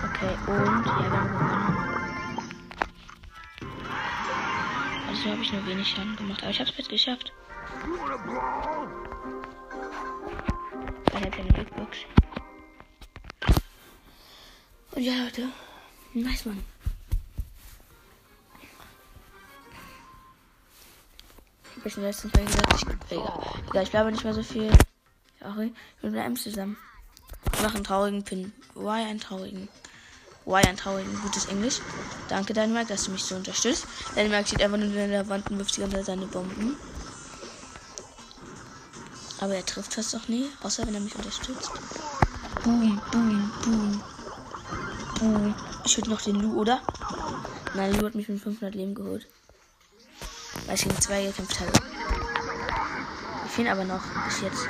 Okay, und ja, wir haben gewonnen. Also habe ich nur wenig Schaden gemacht, aber ich habe es jetzt geschafft. Dann hat er eine Big Box. Und ja, Leute, nice, Mann. Ich habe schon letztens mal gesagt, ich, egal, egal, ich bleibe nicht mehr so viel. Sorry, wir bleiben zusammen. Ich mache einen traurigen Pin. Why einen traurigen? Why einen traurigen? Gutes Englisch. Danke, Dänemark, dass du mich so unterstützt. Dänemark steht einfach nur in der Wand und wirft die ganze Zeit seine Bomben. Aber er trifft fast doch nie, außer wenn er mich unterstützt. Boom, boom, boom. Boom. Ich würde noch den Lu, oder? Nein, Lu hat mich mit 500 Leben geholt. Weil ich gegen zwei gekämpft habe. Wir fehlen aber noch bis jetzt.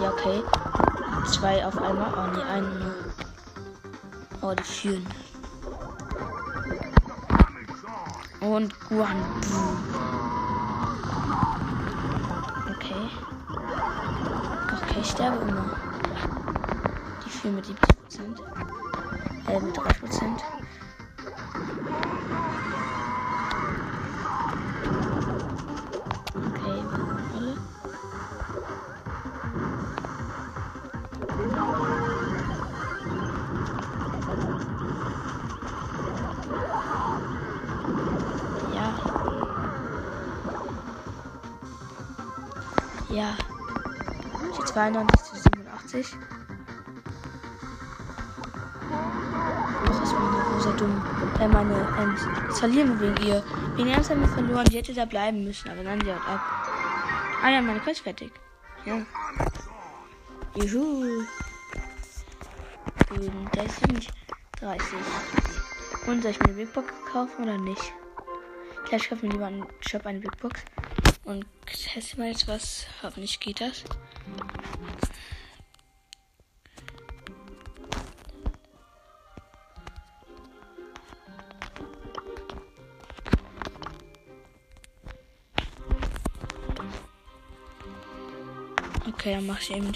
Ja, okay. Zwei auf einmal. Oh ne, einen nur. Oh, die führen. Und Guan. Okay. Okay, ich sterbe immer. Die führen mit 70%. Äh, mit 3%. Ja. Die 92 zu 87. Ach, ist meine Rosa dumm. Äh, meine Ems. Jetzt verlieren wir wegen ihr. Wegen Ems haben wir verloren. Die hätte da bleiben müssen, aber dann sie haut ab. Ah ja, meine Quest fertig. Ja. Juhu. Das sind 30. Und soll ich mir eine Big Box kaufen oder nicht? Ich glaube, ich kaufe mir lieber einen Shop eine Big Box. Und teste mal jetzt was. Hoffentlich geht das. Okay, dann mach ich eben.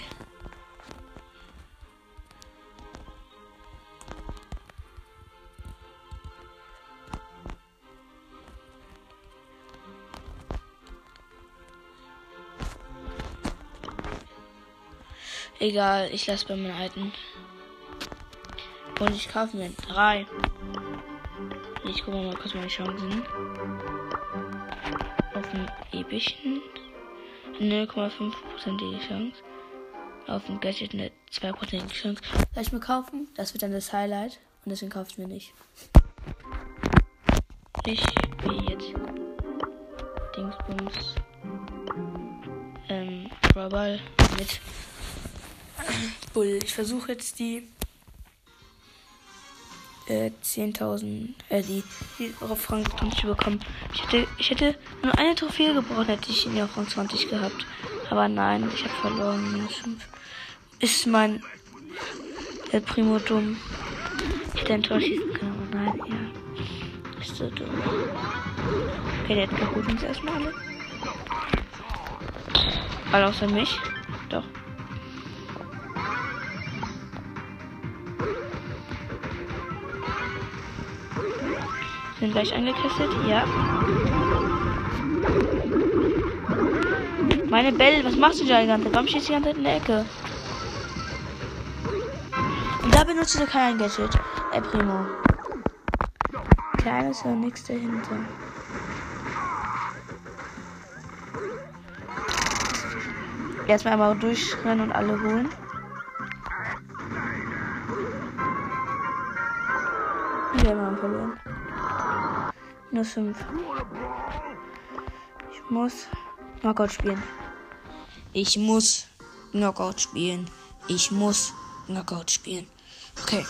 Egal, ich lasse bei meinen alten. Und ich kaufe mir drei. Ich gucke mal kurz meine Chancen. Auf dem epischen 0,5%ige Chance. Auf dem Gadget eine 2%ige Chance. Soll ich mir kaufen? Das wird dann das Highlight. Und deswegen kaufe ich mir nicht. Ich spiele jetzt Dingsbums. Ähm, Brawl mit Bull. Ich versuche jetzt die äh, 10.000, äh, die, die auf Rang 20 bekommen. Ich hätte, ich hätte nur eine Trophäe gebraucht, hätte ich ihn auf Rang 20 gehabt. Aber nein, ich habe verloren. Minus 5. Ist mein El Primo dumm? Ich hätte ein Tor schießen können, aber nein, ja. gecastet. Okay, der hat geholt uns erstmal alle. Alle außer mich. Doch. Sind gleich angekesselt? Ja. Meine Belle, was machst du da die ganze Zeit? Warum du die ganze Zeit in der Ecke? Und da benutzt du kein Gadget. Ey, Primo. Kleines und nichts dahinter. Erstmal einmal durchrennen und alle holen. Wir haben verloren. Minus 5. Ich muss Knockout spielen. Ich muss Knockout spielen. Ich muss Knockout spielen. Okay.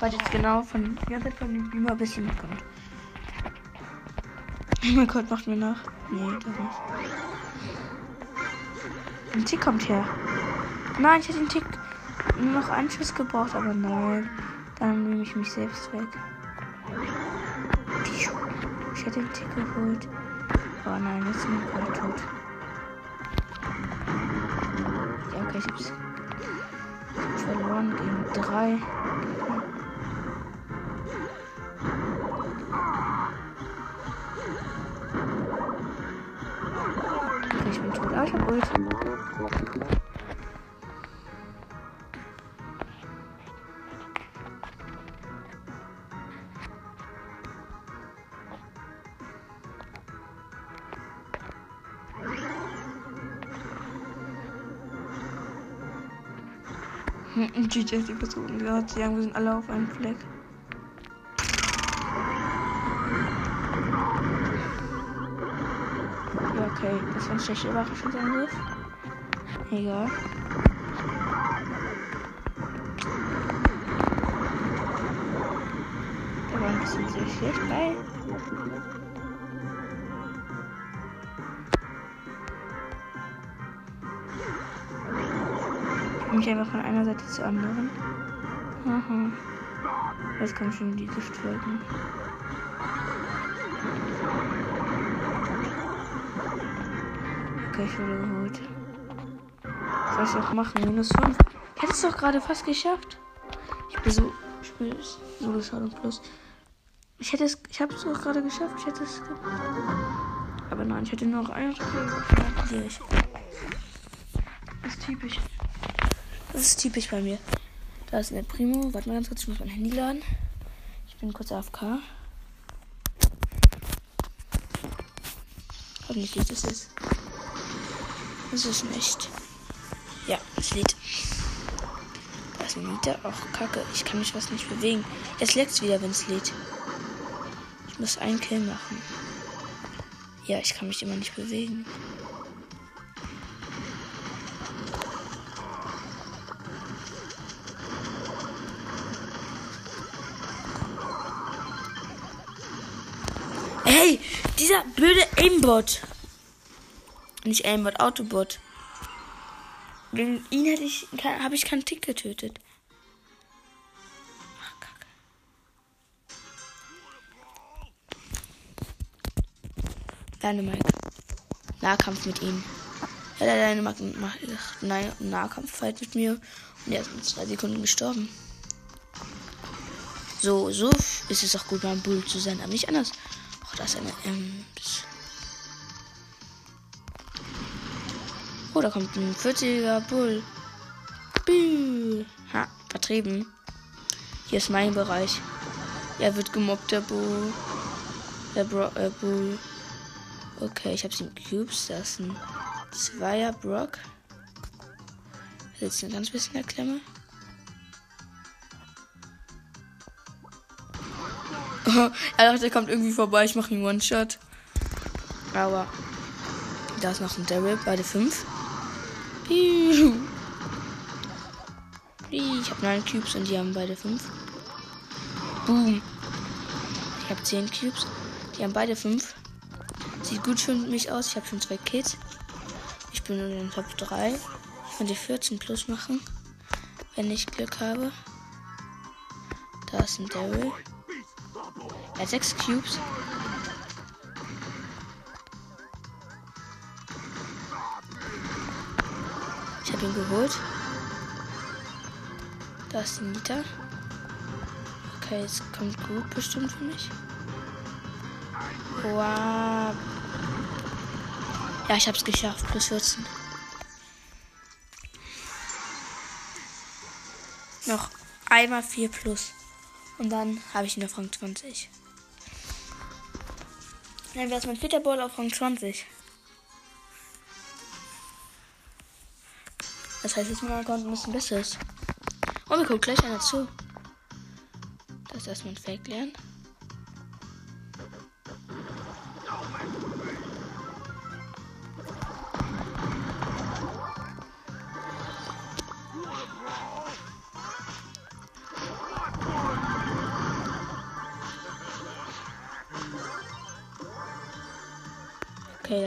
Warte jetzt genau von Zeit von dem Beamer bis hier mitkommt. Oh mein Gott, macht mir nach. Nee, doch nicht. Ein Tick kommt her. Nein, ich hätte den Tick nur noch einen Schuss gebraucht, aber nein. Dann nehme ich mich selbst weg. Ich hätte den Tick geholt. Aber nein, jetzt sind wir gerade tot. Ja, okay, ich hab's verloren gegen drei. Okay, ich bin tot. Ah, ich hab Ult. GG die Person gehört. Sie haben, wir sind alle auf einem Fleck. Ja, okay. Das war ein schlechter Überraschungsangriff. Egal. Der war ein bisschen sehr schlecht bei. Mich einfach von einer Seite zur anderen. Aha. Jetzt kommen schon die Giftwolken. Okay, ich wurde geholt. Was soll ich auch machen? Minus 5. Ich hätte es doch gerade fast geschafft. Ich bin so. Ich bin so Schaden plus. Ich hätte es. Ich habe es doch gerade geschafft. Ich hätte es. Aber nein, ich hätte nur noch eine Trophäe. Das ist typisch. Das ist typisch bei mir. Da ist eine Primo. Warte mal ganz kurz, ich muss mein Handy laden. Ich bin kurz AFK. Hoffentlich geht es jetzt. Das ist nicht. Ja, es lädt. Da ist ein Mieter. Ach, kacke. Ich kann mich was nicht bewegen. Jetzt leckt es wieder, wenn es lädt. Ich muss einen Kill machen. Ja, ich kann mich immer nicht bewegen. Blöde Aimbot. Nicht Aimbot, Autobot. Wegen ihn hätte ich, habe ich keinen Tick getötet. Kacke. Dynamite. Nahkampf mit ihm. Ja, der Dynamite macht nein, Nahkampffight mit mir. Und er ist in zwei Sekunden gestorben. So, so ist es auch gut, mal ein Bull zu sein, aber nicht anders. Da ist eine Ems. Oh, da kommt ein 40er Bull. Buh. Ha, vertrieben. Hier ist mein Bereich. Er wird gemobbt, der Bull. Der Bro äh, Bull. Okay, ich habe sieben Cubes. Das ist ein Zweier Brock. Er sitzt ein ganz bisschen der Klemme. er dachte, er kommt irgendwie vorbei. Ich mache ihn One-Shot. Aber da ist noch ein Daryl, beide fünf. Ich habe neun Cubes und die haben beide fünf. Boom. Ich habe zehn Cubes. Die haben beide fünf. Sieht gut für mich aus. Ich habe schon zwei Kills. Ich bin in den Top 3. Ich kann die 14 plus machen. Wenn ich Glück habe. Da ist ein Daryl. Er hat sechs Cubes. Ich habe ihn geholt. Da ist die Nita. Okay, jetzt kommt gut bestimmt für mich. Wow. Ja, ich hab's geschafft. Plus 14. Noch einmal 4 plus. Und dann habe ich ihn auf Rang 20. Dann wäre es mein vierter Ball auf Rang 20. Das heißt, jetzt mein Account ein bisschen besser ist. Und mir guckt gleich einer zu. Das ist erstmal ein Fake lernen.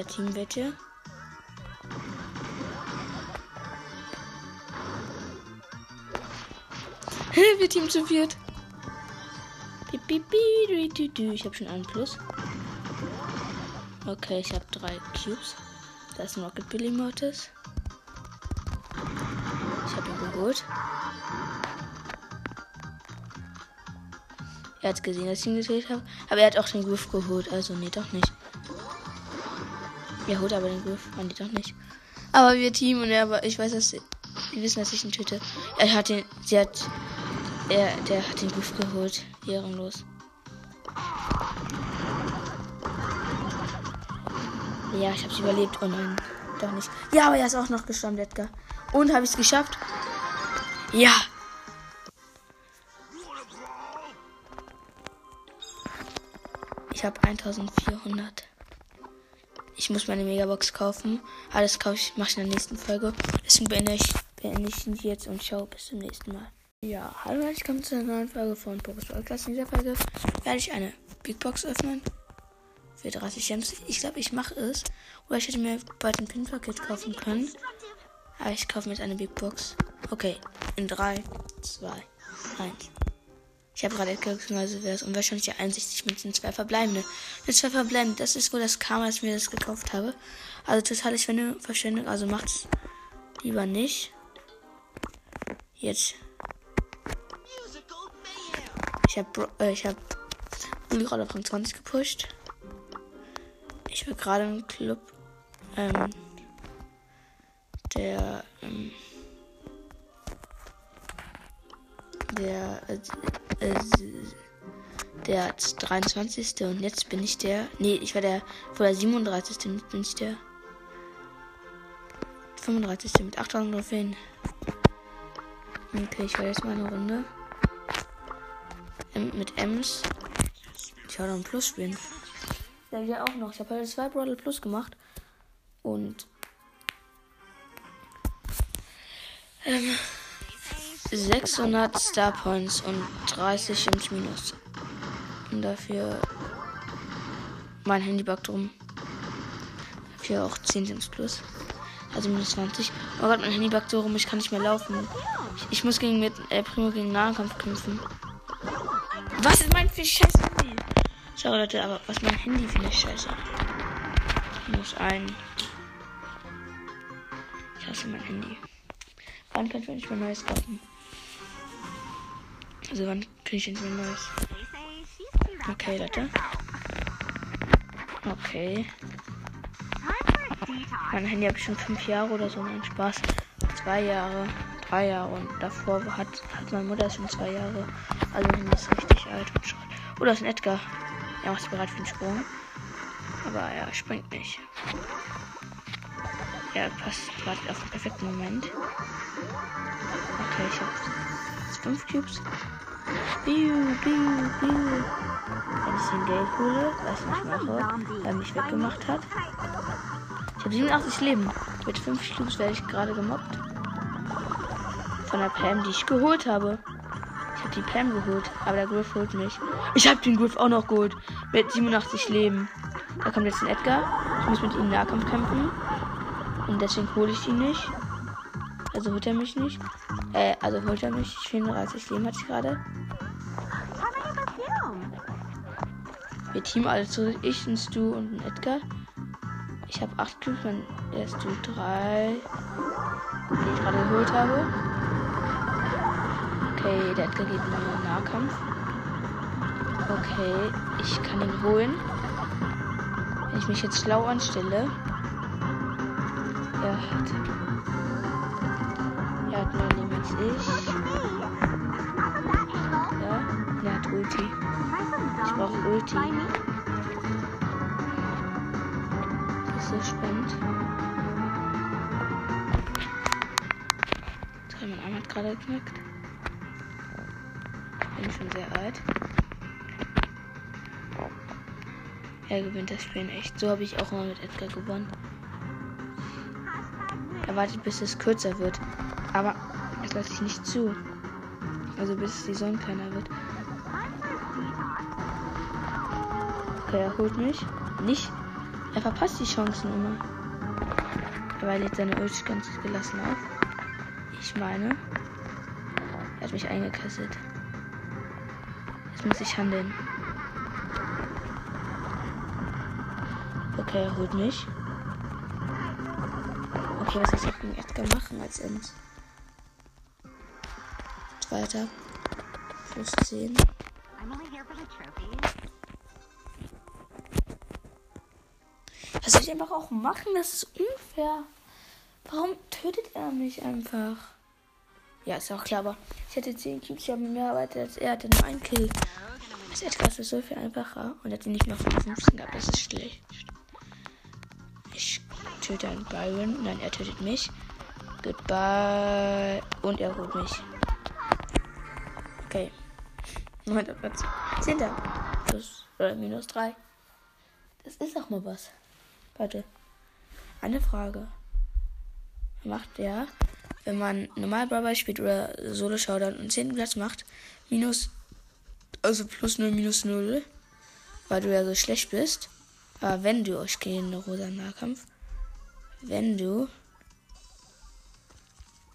Teamwette. Wir Team zu viert. Ich habe schon einen Plus. Okay, ich habe drei Cubes. Da ist ein Rocket Billy Mortis. Ich habe ihn geholt. Er hat gesehen, dass ich ihn gedreht habe. Aber er hat auch den Griff geholt. Also, nee, doch nicht. Er holt aber den Griff. Oh, nee, doch nicht. Aber wir Team und er, aber ich weiß, dass sie, die wissen, dass ich ihn töte. Er hat den, sie hat, er, der hat den Griff geholt. Ehrenlos. Ja, ich hab's überlebt. Oh nein, doch nicht. Ja, aber er ist auch noch gestorben, Edgar. Und habe ich es geschafft? Ja. Ich habe 1400. Ich muss meine Megabox kaufen. Alles kaufe ich, mache ich in der nächsten Folge. Deswegen beende ich, beende ich ihn jetzt und ciao, bis zum nächsten Mal. Ja, hallo, herzlich willkommen zu einer neuen Folge von Pokus Podcast. In dieser Folge werde ich eine Big Box öffnen. Für 30 Gems. Ich glaube, ich mache es. Oder ich hätte mir bald ein Pin-Paket kaufen können. Aber ich kaufe mir jetzt eine Big Box. Okay, in 3, 2, 1. Ich habe gerade Edgar beziehungsweise wäre es unwahrscheinlich einsichtig mit den zwei verbleibenden. Mit zwei verbleibenden, das ist wohl das Karma, als ich mir das gekauft habe. Also totale Verschwendung, also macht's lieber nicht. Jetzt. Ich habe äh, ich habe gerade auf Rang 20 gepusht. Ich war gerade im Club, ähm, der, ähm, der, äh, äh, der 23. und jetzt bin ich der. Nee, ich war der vor der 37. und jetzt bin ich der 35. mit 8000 Trophäen. Okay, ich war jetzt mal eine Runde. M mit Ems. Ich habe noch ein Plus spielen. Ja, wir auch noch. Ich habe heute zwei Brawler Plus gemacht. Und. Ähm, 600 Star Points und 30 ins Minus. Und dafür mein Handy backt rum. Dafür auch 10 ins Plus. Also minus 20. Oh Gott, mein Handy backt so rum, ich kann nicht mehr laufen. Ich, ich muss gegen mit äh, Primo gegen Nahkampf kämpfen. Was ist mein für scheiß Handy? Sorry Leute, aber was mein Handy für eine Scheiße. Minus ein. Ich hasse mein Handy. Wann kann ich mir mehr neues kaufen? Also wann kriege ich jetzt mehr neues? Okay, Leute. Okay. Mein Handy habe ich schon fünf Jahre oder so. Nein, Spaß. Zwei Jahre, drei Jahre und davor hat, hat meine Mutter schon zwei Jahre. Also mein Handy ist richtig alt und Schrott. Oh, da ist ein Edgar. Er macht bereit für den Sprung. Aber er springt nicht. Er passt gerade auf den perfekten Moment. Okay, ich habe fünf Cubes. Biu, biu, biu. Wenn ich den Geld hole, was ich mache, weil er mich weggemacht hat. Ich habe 87 Leben. Mit 5 Cubes werde ich gerade gemobbt. Von der Pam, die ich geholt habe. Ich habe die Pam geholt, aber der Griff holt mich. Ich habe den Griff auch noch geholt. Mit 87 Leben. Da kommt jetzt ein Edgar. Ich muss mit ihm Nahkampf kämpfen. Und deswegen hole ich ihn nicht. Also holt er mich nicht. Äh, also holt er mich. 34 Leben hatte ich gerade. Wir teamen zu. Ich, ein Stu und ein Edgar. Ich habe 8 Cubes, mein der Stu 3, die ich gerade geholt habe. Okay, der Edgar geht in den Nahkampf. Okay, ich kann ihn holen. Wenn ich mich jetzt schlau anstelle. Er hat. Er hat mehr Leben als ich. Ulti. Das ist so spannend. Dreimal Arm hat gerade geknackt. Bin schon sehr alt. Er gewinnt das Spiel echt. So habe ich auch mal mit Edgar gewonnen. Er wartet, bis es kürzer wird. Aber das lasse ich nicht zu. Also bis die Sonne kleiner wird. Okay, er holt mich. Nicht. Er verpasst die Chancen immer. Aber er lädt seine Ult ganz gelassen auf. Ich meine. Er hat mich eingekesselt. Jetzt muss ich handeln. Okay, er holt mich. Okay, was soll ich gegen Edgar machen als Ends? Zweiter. Plus 10.
I'm only here for the trophies.
Was soll ich einfach auch machen? Das ist unfair. Warum tötet er mich einfach? Ja, ist auch klar, aber ich hätte 10 Cubes, ich habe mehr Arbeit als er, hatte nur einen Kill. Das Edgar ist so viel einfacher und hat nicht noch 15 gehabt, das ist schlecht. Ich töte einen Byron, nein, er tötet mich. Goodbye. Und er holt mich. Okay. Neunter Platz. Zehnter. Plus oder minus drei. Das ist auch mal was. Warte. Eine Frage. Macht der, wenn man normal Brawl spielt oder Solo Showdown und 10. Platz macht, minus, also plus 0, minus 0, weil du ja so schlecht bist. Aber wenn du, ich gehe in den rosa Nahkampf, wenn du,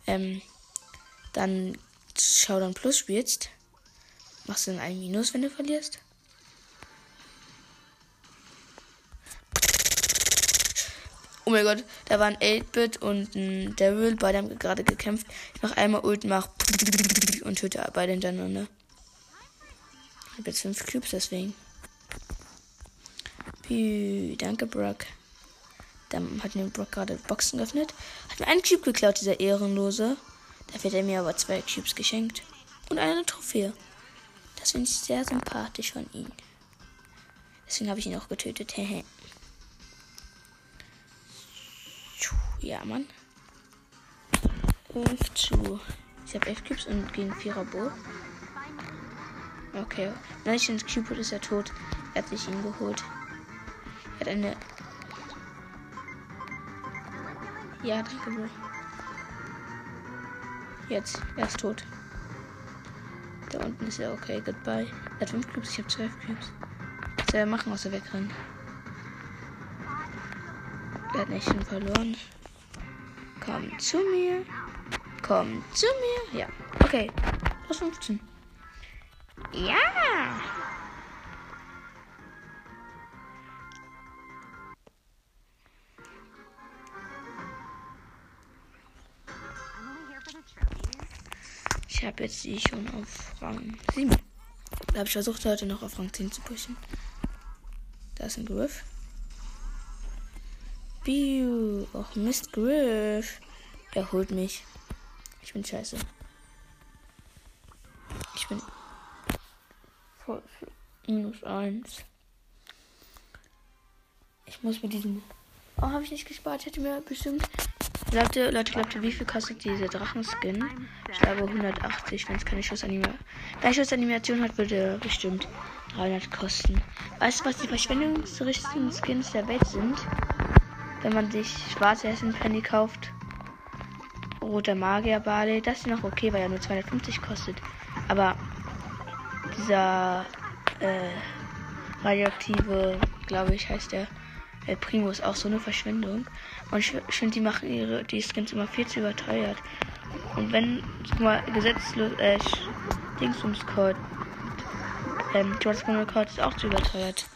ähm, dann Showdown Plus spielst, machst du dann ein Minus, wenn du verlierst? Oh mein Gott, da waren 8-Bit und ein Daryl, beide haben gerade gekämpft. Ich mach einmal Ult, mach und töte beide hintereinander. Ich habe jetzt 5 Cubes, deswegen. Pü, danke, Brock. Dann hat mir Brock gerade Boxen geöffnet. Hat mir einen Cube geklaut, dieser Ehrenlose. Dafür hat er mir aber zwei Cubes geschenkt. Und eine Trophäe. Das finde ich sehr sympathisch von ihm. Deswegen habe ich ihn auch getötet. Ja, Mann. 5 zu. Ich habe 11 Cubes und gegen 4er Bo. Okay. Nein, ich Cube ist er tot. Er hat sich ihn geholt. Er hat eine. Ja, danke, Bro. Jetzt. Er ist tot. Da unten ist er okay. Goodbye. Er hat 5 Cubes, ich habe 12 Cubes. Was soll er machen, außer wegrennen? Er hat nicht schon verloren. Komm zu mir. Komm zu mir. Ja. Okay. Plus 15. Ja. Ich habe jetzt die schon auf Rang 7. Da habe ich versucht, heute noch auf Rang 10 zu pushen. Da ist ein Griff. Biu. Och, Mist, Griff. Er holt mich. Ich bin scheiße. Ich bin voll minus 1. Ich muss mit diesem. Oh, habe ich nicht gespart. Ich hätte mir bestimmt. Leute, Leute, ihr, wie viel kostet diese Drachenskin? Ich glaube 180, wenn es keine Schussanimation. Wenn Schussanimation hat, würde bestimmt 300 kosten. Weißt du, was die verschwendungsrichtigsten Skins der Welt sind? Wenn man sich schwarze Hessen Penny kauft, roter Magier Barley, das ist noch okay, weil er nur 250 kostet. Aber dieser äh, radioaktive, glaube ich, heißt der El Primo ist auch so eine Verschwendung. Und ich, finde, die machen ihre die Skins immer viel zu überteuert. Und wenn, guck mal, gesetzlos, äh, Dingsumscode, ähm, George Code ist auch zu überteuert.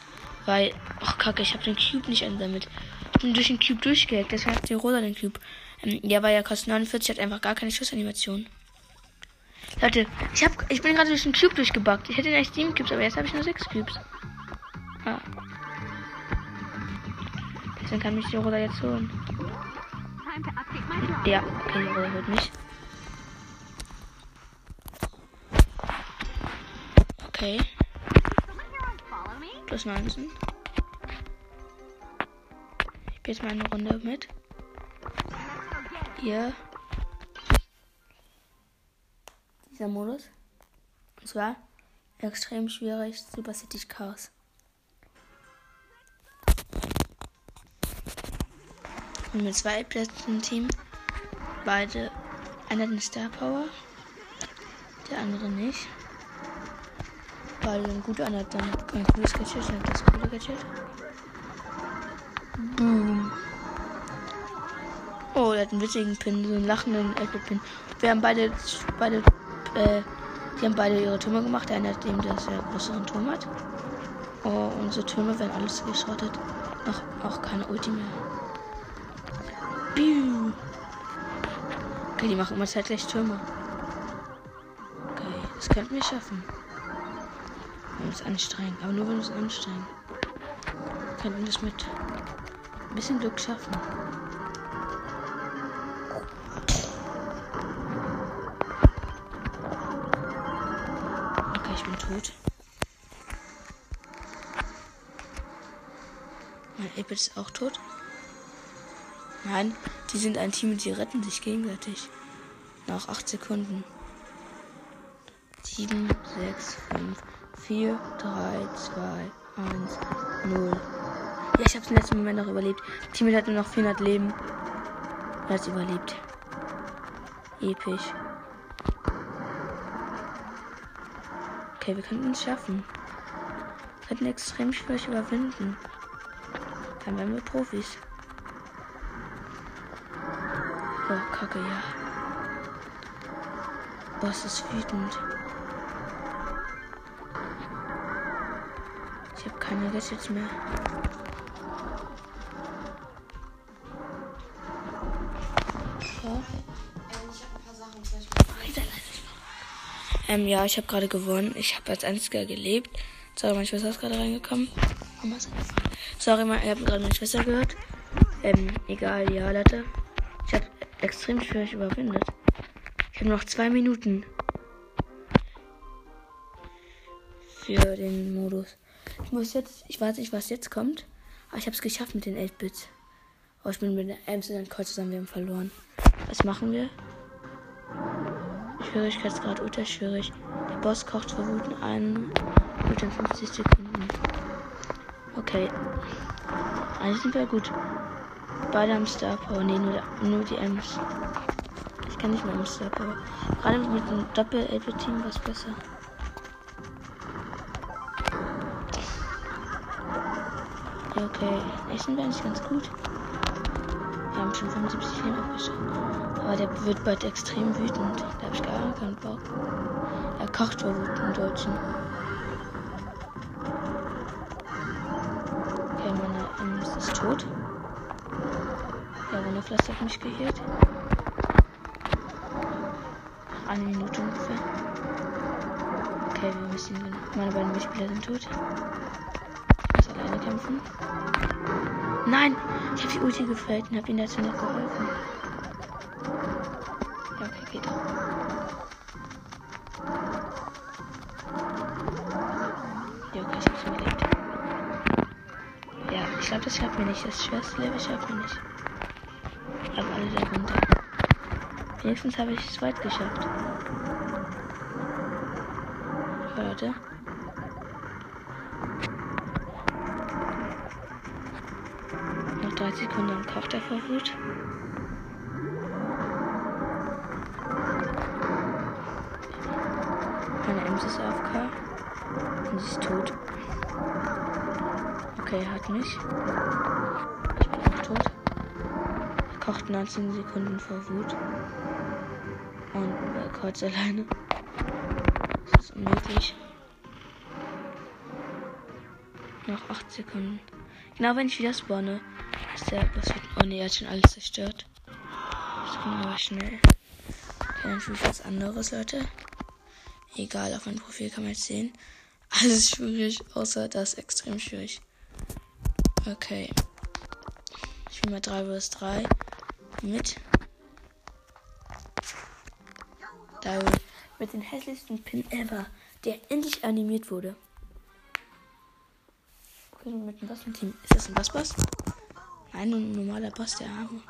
Weil, ach kacke, ich habe den Cube nicht einsammelt. Bin durch den Cube durchgehackt, deswegen hat die Rosa den Cube. Ähm, ja, weil ja kostet 49, hat einfach gar keine Schussanimation. Leute, ich hab, ich bin gerade durch den Cube durchgebackt. Ich hätte eigentlich 7 Cubes, aber jetzt habe ich nur 6 Cubes. Ah. Deswegen kann mich die Rosa jetzt holen. Ja, okay, die Rosa holt mich. Okay, plus 19. Gehe jetzt mal eine Runde mit. Hier. Dieser Modus. Und zwar extrem schwierig Super City Chaos. Und mit zwei Plätzen Team. Beide. Einer hat eine Star Power. Der andere nicht. Beide sind gut. Einer hat dann ein cooles Gadget. Einer hat das coole Gadget. Boom. Oh, der hat einen witzigen Pin, so einen lachenden Apple-Pin. Wir haben beide, beide, äh, die haben beide ihre Türme gemacht. Der eine hat eben, dass er größeren Turm hat. Oh, unsere Türme werden alles geschrottet. Noch auch keine Ulti mehr. Biu. Okay, die machen immer zeitgleich Türme. Okay, das könnten wir schaffen. Wenn wir uns anstrengen. Aber nur wenn wir uns anstrengen. Könnten wir das mit bisschen Glück schaffen. Okay, ich bin tot. Mein Apple ist auch tot. Nein, die sind ein Team und die retten sich gegenseitig. Nach 8 Sekunden. 7, 6, 5, 4, 3, 2, 1, 0. Ja, ich hab's im letzten Moment noch überlebt. Team hat nur noch 400 Leben. Er hat's überlebt. Episch. Okay, wir könnten es schaffen. Wir könnten extrem schwierig überwinden. Dann wären wir Profis. Oh, kacke, ja. Boss ist wütend. Ich habe keine Gadgets mehr. Ähm, ja, ich habe gerade gewonnen. Ich habe als einziger gelebt. Sorry, meine Schwester ist gerade reingekommen. Sorry, mein, ihr habt gerade meine Schwester gehört. Ähm, egal, ja, Leute. Ich habe extrem schwierig überwindet. Ich habe noch zwei Minuten. Für den Modus. Ich muss jetzt, ich weiß nicht, was jetzt kommt. Aber ich habe es geschafft mit den 8-Bits. Aber ich bin mit der Amsterdam Kreuz zusammen, wir haben verloren. Was machen wir? Schwierigkeitsgrad ultra schwierig. Der Boss kocht vor Wut einen Minute und 50 Sekunden. Okay. Eigentlich sind wir gut. Beide haben Star Power. Nee, nur, nur die Ems. Ich kann nicht mehr mit Star Power. Gerade mit einem doppel team was besser. Okay. Echt sind wir eigentlich ganz gut. Wir haben schon 75 Leben abgeschafft. Aber der wird bald extrem wütend. Da habe ich gar keinen Bock. Er kocht vor Wut im Deutschen. Okay, meine Ems ist tot. Ja, Wunderpflaster hat mich geheilt. Eine Minute ungefähr. Okay, wir müssen. Meine beiden Mitspieler sind tot. Ich muss alleine kämpfen. Nein! Ich habe die Ulti gefällt und habe ihnen dazu noch geholfen. Schaffen wir nicht. Das schwerste Level schaffen wir nicht. Aber alle da runter. Wenigstens habe ich es weit geschafft. Ja, Leute. Noch 30 Sekunden am Koch der vor Wut. Meine Ems ist AFK. Und sie ist tot. Okay, er hat mich. Ich bin auch tot. Er kocht 19 Sekunden vor Wut. Und er kocht alleine. Das ist unmöglich. Noch 8 Sekunden. Genau, wenn ich wieder spawne, ist der Boss. Oh ne, er hat schon alles zerstört. Das ging aber schnell. Okay, dann spiele ich was anderes, Leute. Egal, auf meinem Profil kann man jetzt sehen. Alles schwierig, außer das extrem schwierig. Okay. Ich spiele mal 3 vs 3 mit. Daryl mit dem hässlichsten Pin ever, der endlich animiert wurde. Okay, mit dem Boss Team. Ist das ein Boss-Boss? Nein, ein normaler Boss, der Arme.